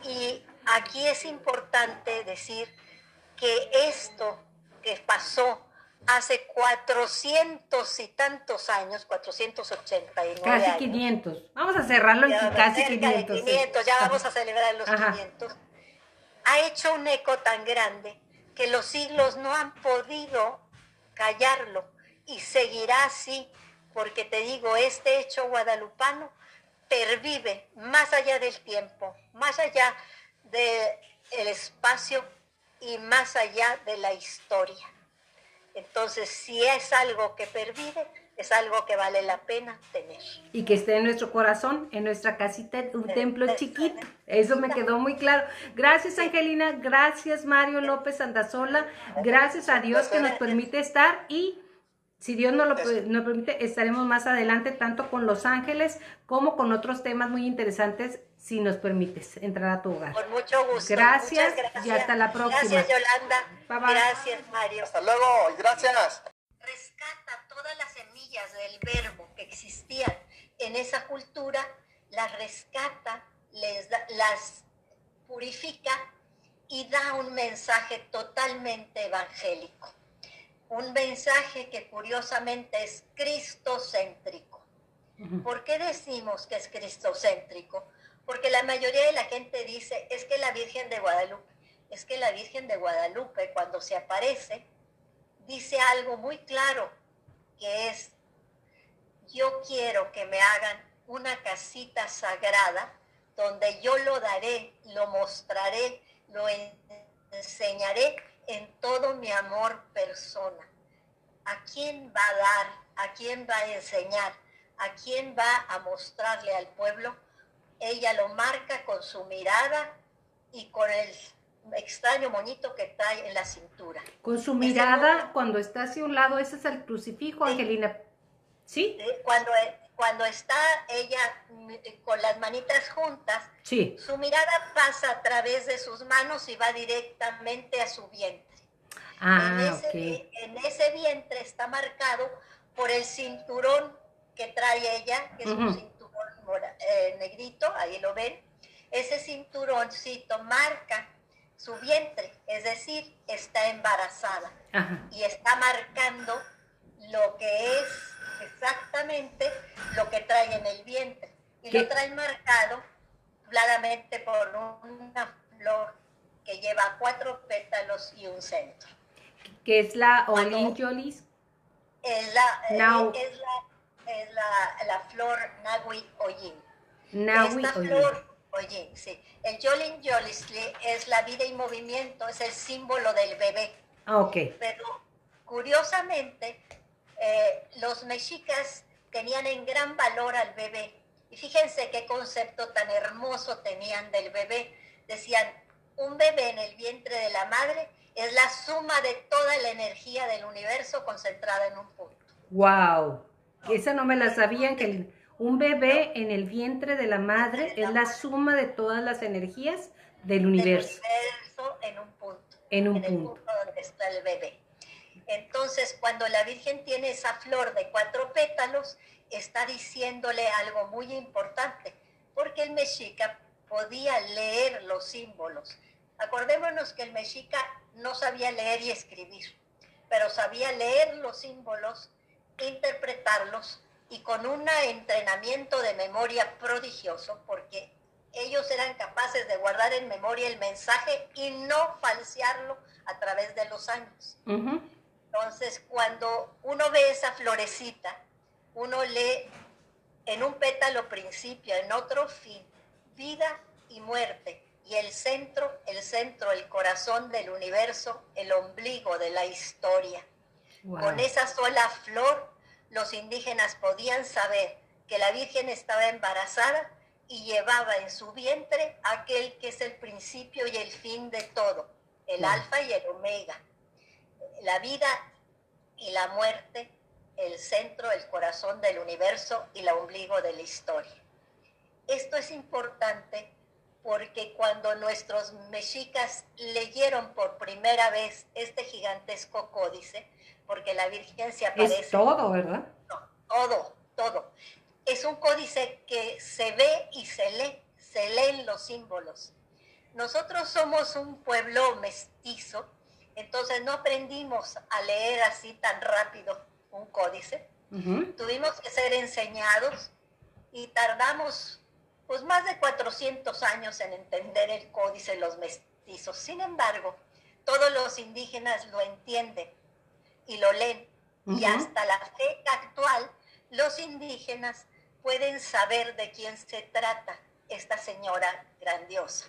Y aquí es importante decir que esto que pasó hace 400 y tantos años, 489 Casi 500. Vamos a cerrarlo en casi 500. 500, ya vamos a celebrar los 500. Ha hecho un eco tan grande que los siglos no han podido callarlo y seguirá así, porque te digo, este hecho guadalupano pervive más allá del tiempo, más allá del espacio y más allá de la historia. Entonces, si es algo que pervive, es algo que vale la pena tener. Y que esté en nuestro corazón, en nuestra casita, un templo chiquito. Eso me quedó muy claro. Gracias, Angelina. Gracias, Mario López Andazola. Gracias a Dios que nos permite estar y si Dios nos lo nos permite, estaremos más adelante tanto con Los Ángeles como con otros temas muy interesantes si nos permites entrar a tu hogar. Con mucho gusto. Gracias, y hasta la próxima. Gracias, Yolanda. Gracias, Mario. Hasta luego y gracias. Rescata todas las semillas del verbo que existían en esa cultura, las rescata, les las purifica y da un mensaje totalmente evangélico. Un mensaje que curiosamente es cristocéntrico. ¿Por qué decimos que es cristocéntrico? Porque la mayoría de la gente dice, es que la Virgen de Guadalupe, es que la Virgen de Guadalupe cuando se aparece, dice algo muy claro, que es, yo quiero que me hagan una casita sagrada donde yo lo daré, lo mostraré, lo enseñaré en todo mi amor persona. ¿A quién va a dar? ¿A quién va a enseñar? ¿A quién va a mostrarle al pueblo? Ella lo marca con su mirada y con el extraño monito que trae en la cintura. Con su mirada, cuando está hacia un lado, ese es el crucifijo, Angelina. ¿Sí? Cuando, cuando está ella con las manitas juntas, sí. su mirada pasa a través de sus manos y va directamente a su vientre. Ah, en, ese, en ese vientre está marcado por el cinturón que trae ella, que es un cinturón eh, negrito, ahí lo ven, ese cinturoncito marca su vientre, es decir, está embarazada y está marcando lo que es exactamente lo que trae en el vientre. Y lo trae marcado claramente por una flor que lleva cuatro pétalos y un centro. ¿Qué es la Olinjolis? Es la, es la es la, la flor Nahui Oyin. Nahui Esta flor Oyin, sí. El Yolin Yolisli es la vida y movimiento, es el símbolo del bebé. Ah, ok. Pero curiosamente, eh, los mexicas tenían en gran valor al bebé. Y fíjense qué concepto tan hermoso tenían del bebé. Decían, un bebé en el vientre de la madre es la suma de toda la energía del universo concentrada en un punto. ¡Wow! Esa no me la sabían, que un bebé en el vientre de la madre es la suma de todas las energías del universo. universo en un punto. En un punto. donde está el bebé. Entonces, cuando la Virgen tiene esa flor de cuatro pétalos, está diciéndole algo muy importante, porque el mexica podía leer los símbolos. Acordémonos que el mexica no sabía leer y escribir, pero sabía leer los símbolos, interpretarlos y con un entrenamiento de memoria prodigioso, porque ellos eran capaces de guardar en memoria el mensaje y no falsearlo a través de los años. Entonces, cuando uno ve esa florecita, uno lee en un pétalo principio, en otro fin, vida y muerte, y el centro, el centro, el corazón del universo, el ombligo de la historia. Con esa sola flor, los indígenas podían saber que la Virgen estaba embarazada y llevaba en su vientre aquel que es el principio y el fin de todo, el alfa y el omega, la vida y la muerte, el centro, el corazón del universo y la ombligo de la historia. Esto es importante porque cuando nuestros mexicas leyeron por primera vez este gigantesco códice, porque la Virgen se aparece... Es todo, ¿verdad? todo, todo es un códice que se ve y se lee, se leen los símbolos. Nosotros somos un pueblo mestizo, entonces no aprendimos a leer así tan rápido un códice. Tuvimos que ser enseñados y tardamos pues más de 400 años en entender el códice los mestizos. Sin embargo, todos los indígenas lo entienden y lo leen. Y hasta la fecha actual, los indígenas pueden saber de quién se trata esta señora grandiosa.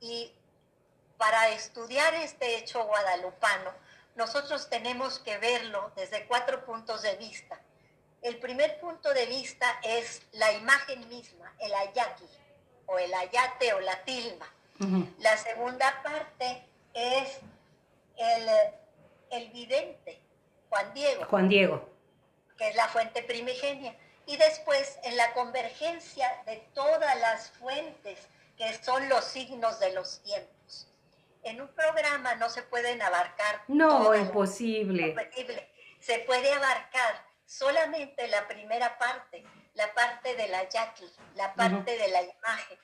Y para estudiar este hecho guadalupano, nosotros tenemos que verlo desde cuatro puntos de vista. El primer punto de vista es la imagen misma, el ayaki, o el ayate o la tilma. La segunda parte es el, el vidente, Juan Diego. Juan Diego. Que es la fuente primigenia y después en la convergencia de todas las fuentes que son los signos de los tiempos. En un programa no se pueden abarcar. No, imposible. Se puede abarcar solamente la primera parte, la parte de la yaqui, la parte de la imagen.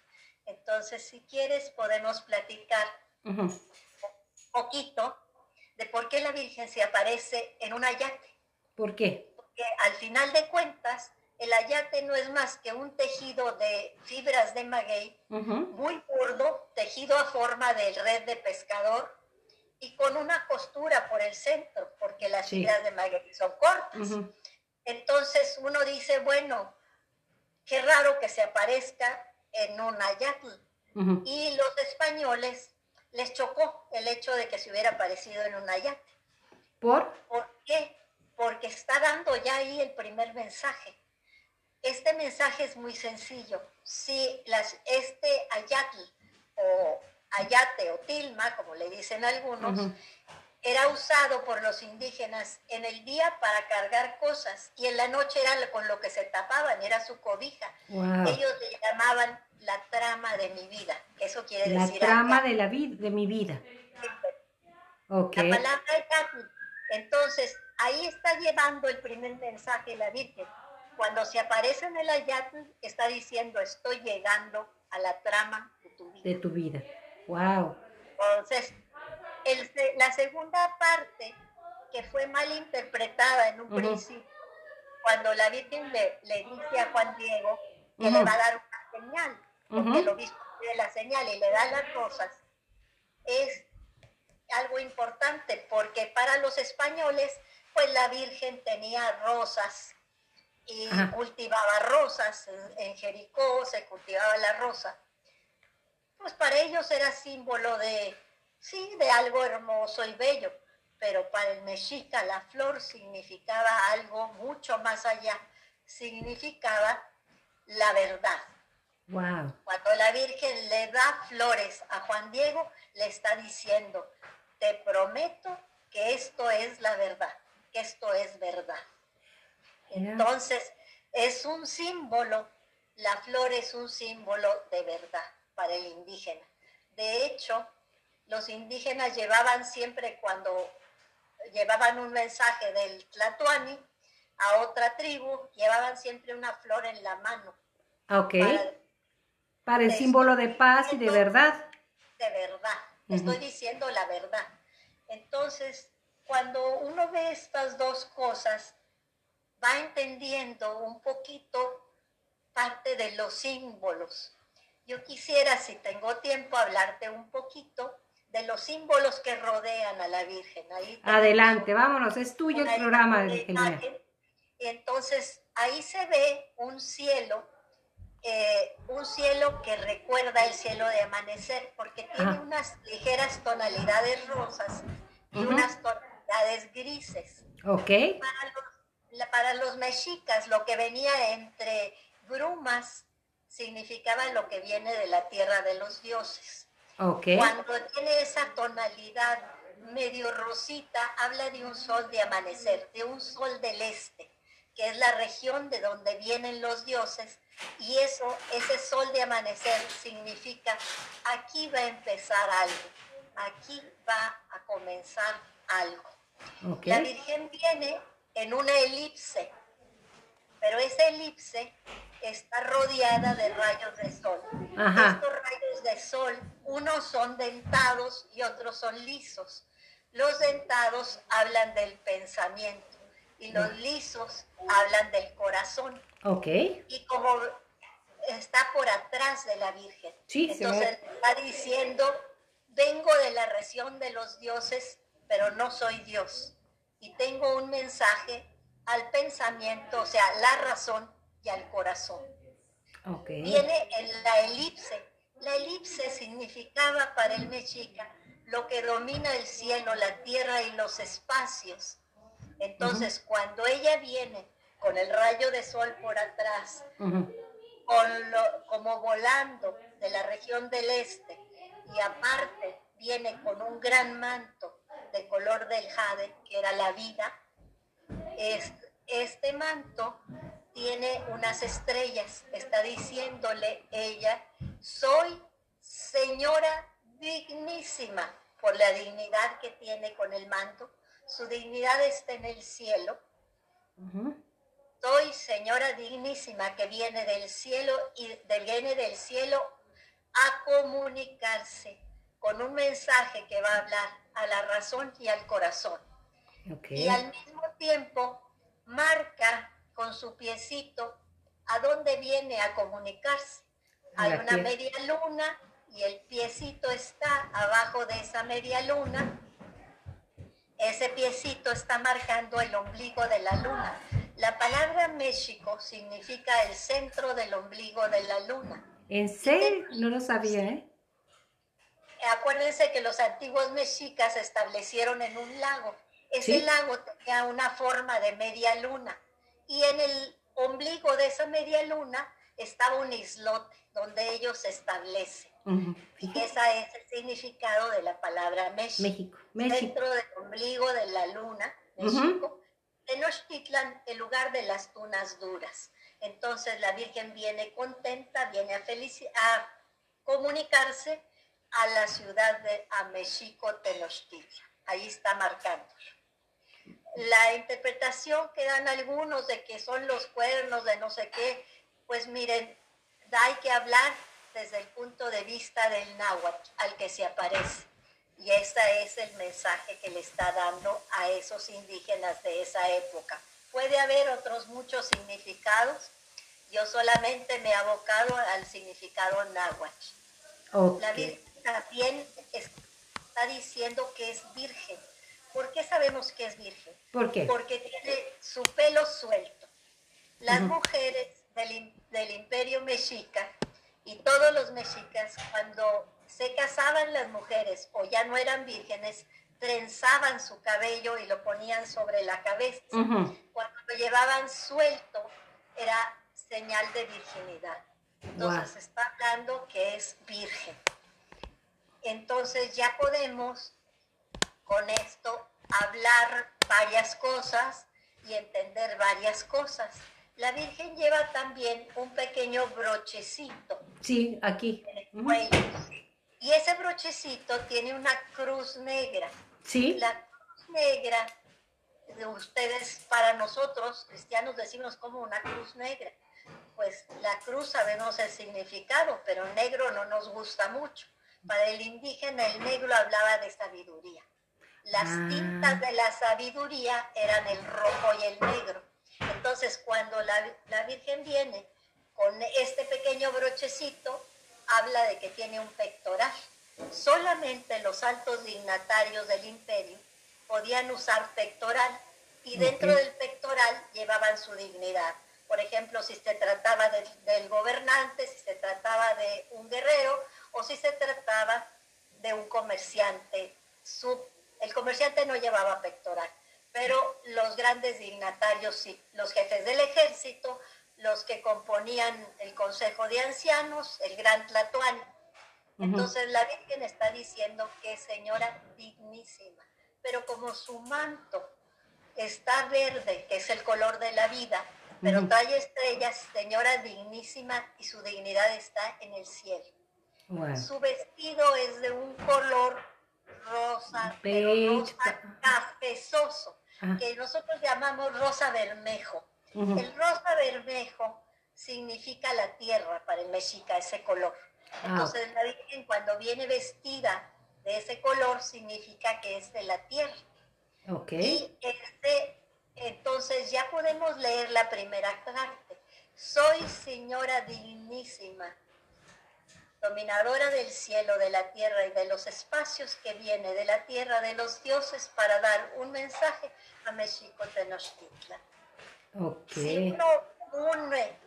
Entonces, si quieres, podemos platicar un poquito de por qué la Virgen se aparece en una yaqui. ¿Por qué? Porque al final de cuentas, el ayate no es más que un tejido de fibras de maguey, muy burdo, tejido a forma de red de pescador y con una costura por el centro, porque las fibras de maguey son cortas. Entonces uno dice, bueno, qué raro que se aparezca en un ayate. Y los españoles les chocó el hecho de que se hubiera aparecido en un ayate. ¿Por? ¿Por qué? Porque está dando ya ahí el primer mensaje este mensaje es muy sencillo. Si las, este ayatl o ayate o tilma, como le dicen algunos, era usado por los indígenas en el día para cargar cosas y en la noche era con lo que se tapaban, era su cobija. Ellos le llamaban la trama de mi vida. Eso quiere decir... La trama de, la vida, de mi vida. Okay. La palabra. Entonces, ahí está llevando el primer mensaje la Virgen cuando se aparece en el ayatl, está diciendo, estoy llegando a la trama de tu vida. De tu vida. Wow. Entonces, la segunda parte, que fue mal interpretada en un principio, cuando la Virgen le, dice a Juan Diego que le va a dar una señal, porque señal y le da las rosas, es algo importante, porque para los españoles, pues la Virgen tenía rosas y cultivaba rosas. En, Jericó se cultivaba la rosa. Pues para ellos era símbolo de, sí, de algo hermoso y bello, pero para el mexica la flor significaba algo mucho más allá, significaba la verdad. Wow. Cuando la Virgen le da flores a Juan Diego, le está diciendo, te prometo que esto es la verdad, que esto es verdad. Entonces, es un símbolo, la flor es un símbolo de verdad para el indígena. De hecho, los indígenas llevaban siempre cuando llevaban un mensaje del Tlatuani a otra tribu, llevaban siempre una flor en la mano. Ok. Para, el símbolo de paz y de verdad. De verdad. Estoy diciendo la verdad. Entonces, cuando uno ve estas dos cosas, va entendiendo un poquito parte de los símbolos. Yo quisiera, si tengo tiempo, hablarte un poquito de los símbolos que rodean a la Virgen. Adelante, vámonos, es tuyo el programa. Entonces, ahí se ve un cielo, eh, un cielo que recuerda el cielo de amanecer, porque tiene unas ligeras tonalidades rosas y unas tonalidades grises. Ok. Para los, mexicas, lo que venía entre brumas significaba lo que viene de la tierra de los dioses. Okay. Cuando tiene esa tonalidad medio rosita, habla de un sol de amanecer, de un sol del este, que es la región de donde vienen los dioses. Y eso, ese sol de amanecer significa, aquí va a empezar algo, aquí va a comenzar algo. La Virgen viene en una elipse, pero esa elipse está rodeada de rayos de sol. Estos rayos de sol, unos son dentados y otros son lisos. Los dentados hablan del pensamiento y los lisos hablan del corazón. Ok. Y como está por atrás de la Virgen, entonces está diciendo, vengo de la región de los dioses, pero no soy Dios. Y tengo un mensaje al pensamiento, o sea, la razón y al corazón. Viene en la elipse. La elipse significaba para el mexica lo que domina el cielo, la tierra y los espacios. Entonces, cuando ella viene con el rayo de sol por atrás, con lo, como volando de la región del este, y aparte viene con un gran manto de color del jade, que era la vida, este manto tiene unas estrellas. Está diciéndole ella, soy señora dignísima por la dignidad que tiene con el manto. Su dignidad está en el cielo. Soy señora dignísima que viene del cielo y viene del cielo a comunicarse con un mensaje que va a hablar a la razón y al corazón. Y al mismo tiempo marca con su piecito a dónde viene a comunicarse. Hay una media luna y el piecito está abajo de esa media luna. Ese piecito está marcando el ombligo de la luna. La palabra México significa el centro del ombligo de la luna. ¿En serio? No lo sabía, ¿eh? Acuérdense que los antiguos mexicas se establecieron en un lago. Ese lago tenía una forma de media luna y en el ombligo de esa media luna estaba un islote donde ellos se establecen. Y ese es el significado de la palabra México. México. Dentro del ombligo de la luna, México, Tenochtitlan, el lugar de las tunas duras. Entonces la Virgen viene contenta, viene a, a comunicarse a la ciudad de a México, Tenochtitlan. Ahí está marcando la interpretación que dan algunos de que son los cuernos de no sé qué, pues miren, hay que hablar desde el punto de vista del náhuatl al que se aparece. Y ese es el mensaje que le está dando a esos indígenas de esa época. Puede haber otros muchos significados. Yo solamente me he abocado al significado náhuatl. La Virgen también está diciendo que es virgen ¿Por qué sabemos que es virgen? ¿Por qué? Porque tiene su pelo suelto. Las mujeres del, imperio mexica y todos los mexicas, cuando se casaban las mujeres o ya no eran vírgenes, trenzaban su cabello y lo ponían sobre la cabeza. Cuando lo llevaban suelto, era señal de virginidad. Entonces está hablando que es virgen. Entonces ya podemos con esto hablar varias cosas y entender varias cosas. La Virgen lleva también un pequeño brochecito. Sí, aquí. Y ese brochecito tiene una cruz negra. Sí. La cruz negra, ustedes para nosotros, cristianos, decimos como una cruz negra. Pues la cruz sabemos el significado, pero negro no nos gusta mucho. Para el indígena el negro hablaba de sabiduría. Las ah. tintas de la sabiduría eran el rojo y el negro. Entonces cuando la, la Virgen viene con este pequeño brochecito, habla de que tiene un pectoral. Solamente los altos dignatarios del imperio podían usar pectoral y dentro del pectoral llevaban su dignidad. Por ejemplo, si se trataba del gobernante, si se trataba de un guerrero o si se trataba de un comerciante. el comerciante no llevaba pectoral, pero los grandes dignatarios sí, los jefes del ejército, los que componían el Consejo de Ancianos, el Gran Tlatuán. Entonces la Virgen está diciendo que es señora dignísima, pero como su manto está verde, que es el color de la vida, pero trae estrellas, señora dignísima, y su dignidad está en el cielo. Su vestido es de un color rosa, pero rosa cafezoso, que nosotros llamamos rosa bermejo. El rosa bermejo significa la tierra para el mexica, ese color. Ah. Entonces la Virgen cuando viene vestida de ese color significa que es de la tierra. Y este, entonces ya podemos leer la primera parte. Soy señora dignísima, dominadora del cielo, de la tierra y de los espacios que viene de la tierra de los dioses para dar un mensaje a México Tenochtitlan. Si uno une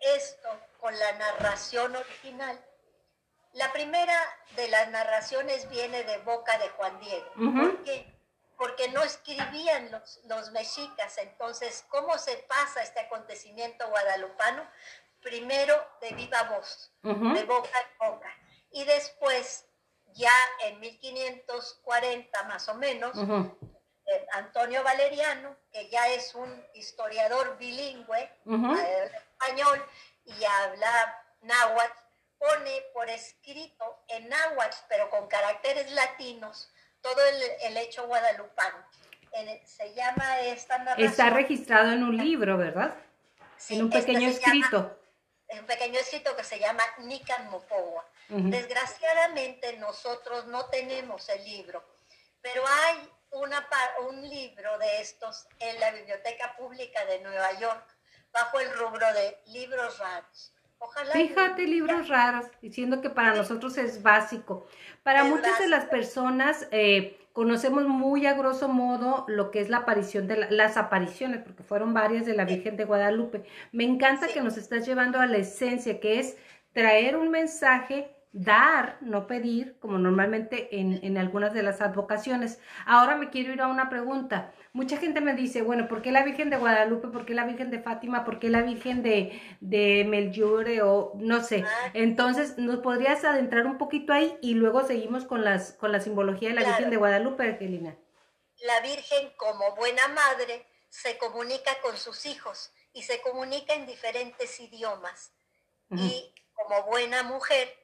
esto con la narración original, la primera de las narraciones viene de boca de Juan Diego. ¿Por qué? porque no escribían los, los mexicas. Entonces, ¿cómo se pasa este acontecimiento guadalupano? Primero de viva voz, de boca en boca. Y después, ya en 1540 más o menos, eh, Antonio Valeriano, que ya es un historiador bilingüe, eh, español, y habla náhuatl, pone por escrito en náhuatl, pero con caracteres latinos, todo el, hecho guadalupano. se llama esta narración. Está registrado en un libro, ¿verdad? Sí, en un este pequeño escrito. un pequeño escrito que se llama Nican Mopowa. Desgraciadamente nosotros no tenemos el libro, pero hay una, un libro de estos en la Biblioteca Pública de Nueva York bajo el rubro de libros raros. Fíjate, libros raros, diciendo que para nosotros es básico. Para muchas de las personas eh, conocemos muy a grosso modo lo que es la aparición de las apariciones, porque fueron varias de la Virgen de Guadalupe. Me encanta que nos estás llevando a la esencia, que es traer un mensaje dar, no pedir, como normalmente en, en, algunas de las advocaciones. Ahora me quiero ir a una pregunta. Mucha gente me dice, bueno, ¿por qué la Virgen de Guadalupe? ¿Por qué la Virgen de Fátima? ¿Por qué la Virgen de, de Melchiore? O no sé. Ah. Entonces, ¿nos podrías adentrar un poquito ahí y luego seguimos con, las, con la simbología de la Virgen de Guadalupe, Angelina? La Virgen, como buena madre, se comunica con sus hijos y se comunica en diferentes idiomas. Y como buena mujer,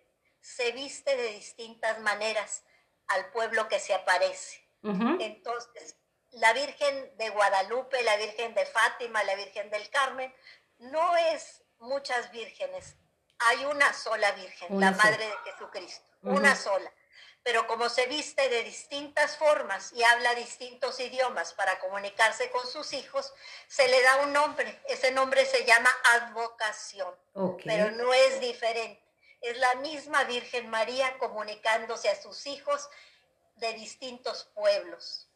se viste de distintas maneras al pueblo que se aparece. Entonces, la Virgen de Guadalupe, la Virgen de Fátima, la Virgen del Carmen, no es muchas vírgenes, hay una sola Virgen, la Madre de Jesucristo, una sola. Pero como se viste de distintas formas y habla distintos idiomas para comunicarse con sus hijos, se le da un nombre. Ese nombre se llama advocación, pero no es diferente es la misma Virgen María comunicándose a sus hijos de distintos pueblos.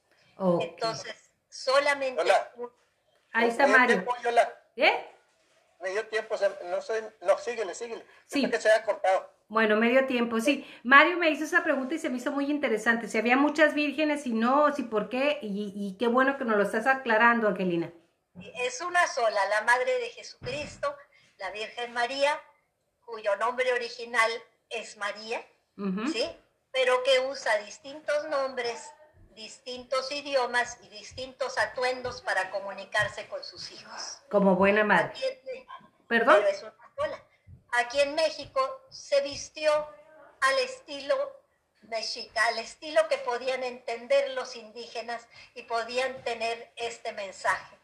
Entonces, solamente... Ahí está Mario. ¿Eh? Medio tiempo, no sé, no, síguele, síguele. Sí. que se haya cortado. Bueno, medio tiempo, sí. Mario me hizo esa pregunta y se me hizo muy interesante. Si había muchas vírgenes, y no, si por qué, y, y qué bueno que nos lo estás aclarando, Angelina. Es una sola, la Madre de Jesucristo, la Virgen María, cuyo nombre original es María, ¿sí? Pero que usa distintos nombres, distintos idiomas y distintos atuendos para comunicarse con sus hijos. Como buena madre. Perdón. es una Aquí en México se vistió al estilo mexica, al estilo que podían entender los indígenas y podían tener este mensaje.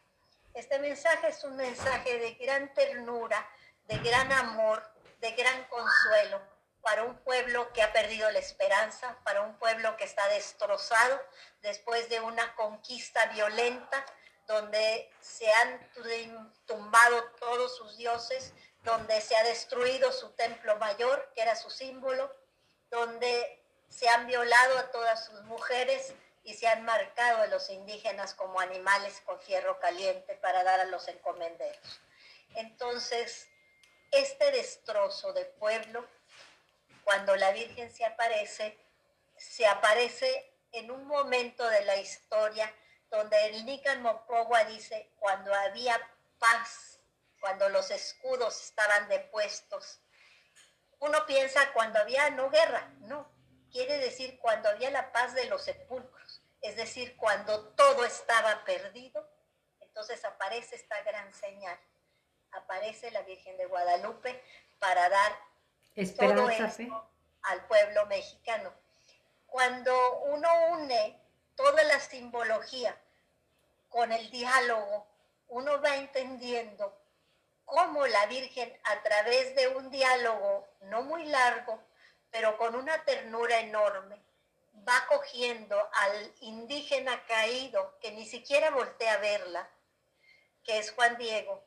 Este mensaje es un mensaje de gran ternura, de gran amor, de gran consuelo para un pueblo que ha perdido la esperanza, para un pueblo que está destrozado después de una conquista violenta donde se han tumbado todos sus dioses, donde se ha destruido su templo mayor, que era su símbolo, donde se han violado a todas sus mujeres y se han marcado a los indígenas como animales con fierro caliente para dar a los encomenderos. Entonces, este destrozo de pueblo, cuando la Virgen se aparece, se aparece en un momento de la historia donde el Nican Mopogua dice, cuando había paz, cuando los escudos estaban depuestos. Uno piensa cuando había no guerra, no, quiere decir cuando había la paz de los sepulcros, es decir, cuando todo estaba perdido, entonces aparece esta gran señal, aparece la Virgen de Guadalupe para dar esperanza al pueblo mexicano. Cuando uno une toda la simbología con el diálogo, uno va entendiendo cómo la Virgen a través de un diálogo no muy largo, pero con una ternura enorme, va cogiendo al indígena caído que ni siquiera voltea a verla, que es Juan Diego,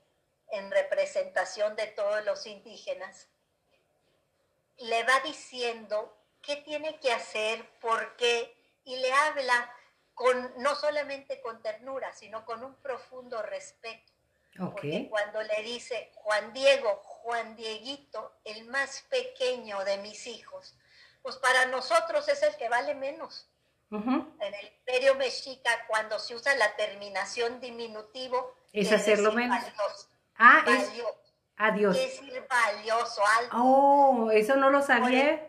en representación de todos los indígenas, le va diciendo qué tiene que hacer, por qué, y le habla con, no solamente con ternura, sino con un profundo respeto. Porque cuando le dice Juan Diego, Juan Dieguito, el más pequeño de mis hijos, pues para nosotros es el que vale menos. En el imperio mexica, cuando se usa la terminación diminutivo, es hacerlo menos. Ah, es adiós. Es valioso, algo. Oh, eso no lo sabía.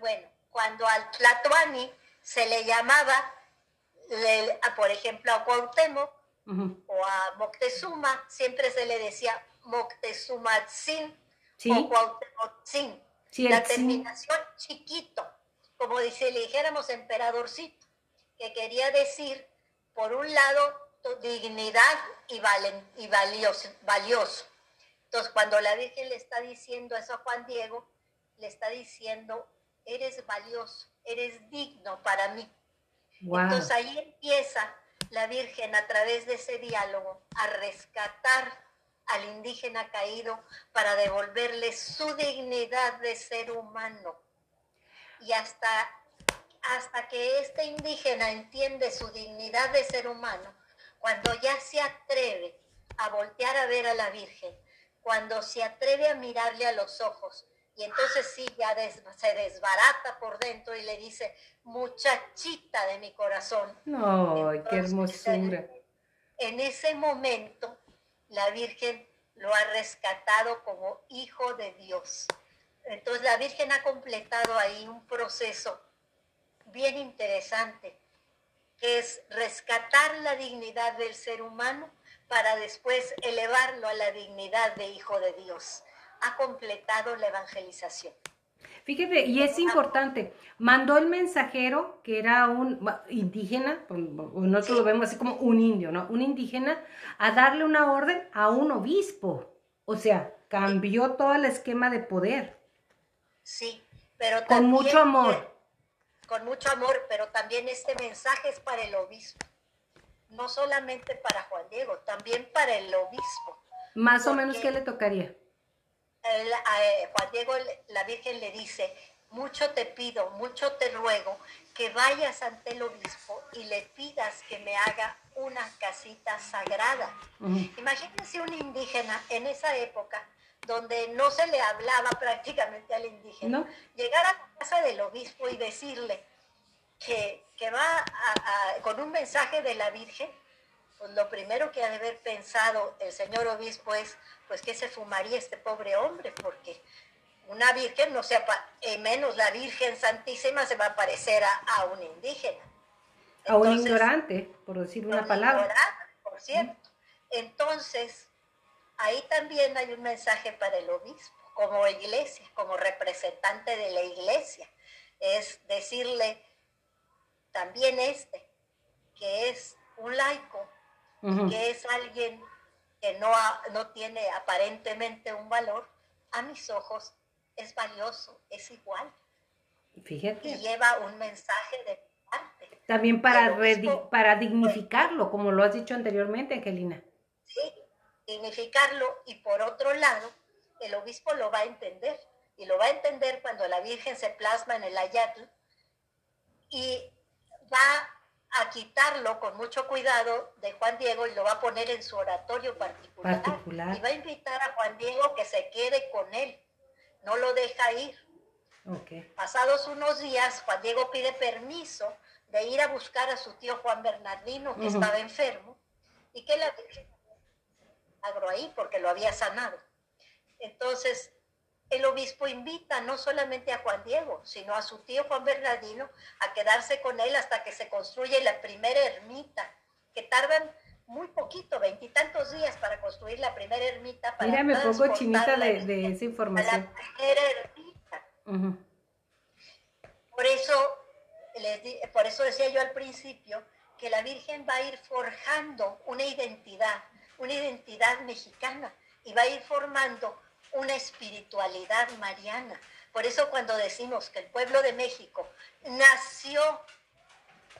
Bueno, cuando al Tlatuani se le llamaba, por ejemplo, a Cuauhtémoc o a Moctezuma, siempre se le decía Moctezumatzin o Cuauhtémoc la terminación chiquito, como si le dijéramos emperadorcito, que quería decir, por un lado, dignidad y, y valioso, valioso. Entonces, cuando la Virgen le está diciendo eso a Juan Diego, le está diciendo, eres valioso, eres digno para mí. Entonces ahí empieza la Virgen a través de ese diálogo a rescatar al indígena caído para devolverle su dignidad de ser humano. Y hasta, hasta que este indígena entiende su dignidad de ser humano, cuando ya se atreve a voltear a ver a la Virgen, cuando se atreve a mirarle a los ojos, y entonces sí, ya se desbarata por dentro y le dice, muchachita de mi corazón. ¡Ay, qué hermosura! En ese momento la Virgen lo ha rescatado como hijo de Dios. Entonces la Virgen ha completado ahí un proceso bien interesante, que es rescatar la dignidad del ser humano para después elevarlo a la dignidad de hijo de Dios. Ha completado la evangelización. Fíjate, y es importante, mandó el mensajero, que era un indígena, nosotros lo vemos así como un indio, ¿no? Un indígena, a darle una orden a un obispo. O sea, cambió todo el esquema de poder. Sí, pero también... Con mucho amor. Con mucho amor, pero también este mensaje es para el obispo. No solamente para Juan Diego, también para el obispo. Más o menos, ¿qué le tocaría? Juan Diego, la Virgen le dice, mucho te pido, mucho te ruego que vayas ante el obispo y le pidas que me haga una casita sagrada. Imagínense un indígena en esa época donde no se le hablaba prácticamente al indígena, llegar a la casa del obispo y decirle que, va con un mensaje de la Virgen, pues lo primero que ha de haber pensado el señor obispo es, pues que se fumaría este pobre hombre, porque una virgen, no sea, menos la Virgen Santísima se va a parecer a, un indígena. a un ignorante, por decir una palabra. Por cierto. Entonces, ahí también hay un mensaje para el obispo, como iglesia, como representante de la iglesia. es decirle también este, que es un laico, que es alguien que no, no tiene aparentemente un valor, a mis ojos es valioso, es igual. Fíjate. Y lleva un mensaje de parte. También para, para dignificarlo, como lo has dicho anteriormente, Angelina. Sí, dignificarlo y por otro lado, el obispo lo va a entender y lo va a entender cuando la Virgen se plasma en el ayatl y va a quitarlo con mucho cuidado de Juan Diego y lo va a poner en su oratorio particular. Y va a invitar a Juan Diego que se quede con él, no lo deja ir. Pasados unos días, Juan Diego pide permiso de ir a buscar a su tío Juan Bernardino, que estaba enfermo, y que la Virgen agro ahí porque lo había sanado. Entonces, el obispo invita no solamente a Juan Diego, sino a su tío Juan Bernardino a quedarse con él hasta que se construye la primera ermita, que tardan muy poquito, veintitantos días para construir la primera ermita. Para Mira, me pongo chinita de, esa información. La primera ermita. Por eso, por eso decía yo al principio que la Virgen va a ir forjando una identidad, una identidad mexicana y va a ir formando una espiritualidad mariana. Por eso cuando decimos que el pueblo de México nació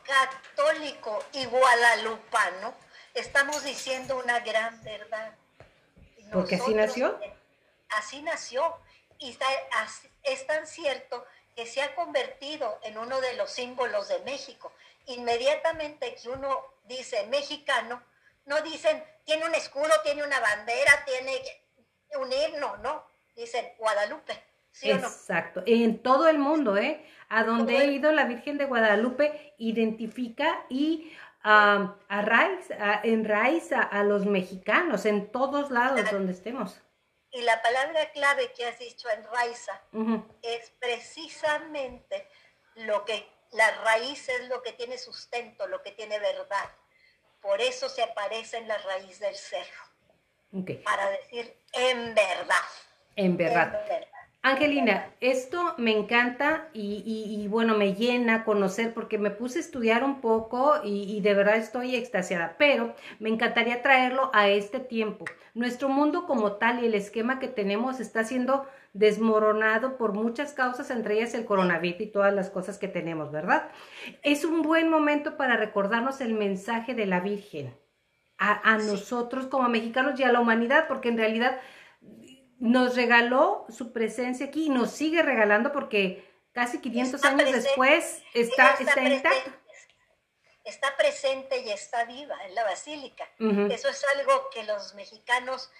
católico y guadalupano, estamos diciendo una gran verdad. Porque así nació. Así nació. Y es tan cierto que se ha convertido en uno de los símbolos de México. Inmediatamente que uno dice mexicano, no dicen tiene un escudo, tiene una bandera, tiene un himno, no, dicen Guadalupe. ¿sí Exacto, en todo el mundo, ¿eh? A donde he ido, la Virgen de Guadalupe identifica y uh, enraiza a los mexicanos en todos lados donde estemos. Y la palabra clave que has dicho, enraiza, es precisamente lo que, la raíz es lo que tiene sustento, lo que tiene verdad. Por eso se aparece en la raíz del cerro. Para decir en verdad. En verdad. Angelina, esto me encanta y, bueno, me llena conocer porque me puse a estudiar un poco y, de verdad estoy extasiada, pero me encantaría traerlo a este tiempo. Nuestro mundo como tal y el esquema que tenemos está siendo desmoronado por muchas causas, entre ellas el coronavirus y todas las cosas que tenemos, ¿verdad? Es un buen momento para recordarnos el mensaje de la Virgen a, nosotros como mexicanos y a la humanidad, porque en realidad nos regaló su presencia aquí y nos sigue regalando porque casi 500 años después está, está, intacto. Está presente y está viva en la basílica. Eso es algo que los mexicanos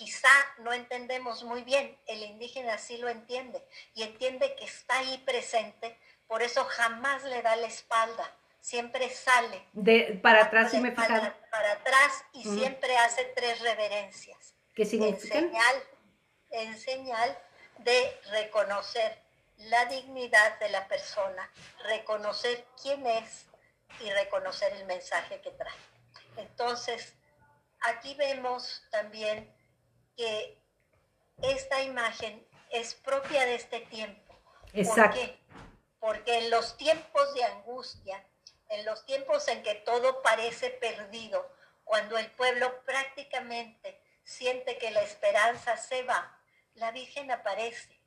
quizá no entendemos muy bien. El indígena sí lo entiende y entiende que está ahí presente, por eso jamás le da la espalda siempre sale. De, para atrás, y me para, para, atrás y siempre hace tres reverencias. ¿Qué significa? En señal, en señal de reconocer la dignidad de la persona, reconocer quién es y reconocer el mensaje que trae. Entonces, aquí vemos también que esta imagen es propia de este tiempo. Exacto. ¿Por qué? Porque en los tiempos de angustia, en los tiempos en que todo parece perdido, cuando el pueblo prácticamente siente que la esperanza se va, la Virgen aparece.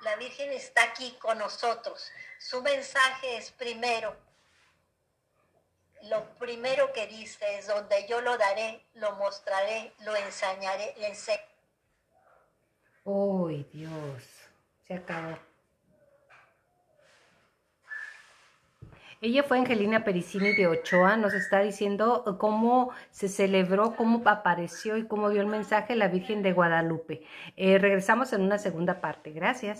La Virgen está aquí con nosotros. Su mensaje es primero, lo primero que dice es donde yo lo daré, lo mostraré, lo enseñaré, le enseñaré. ¡Uy, Dios! Se acabó. Ella fue Angelina Pericini de Ochoa, nos está diciendo cómo se celebró, cómo apareció y cómo dio el mensaje la Virgen de Guadalupe. Eh, regresamos en una segunda parte. Gracias.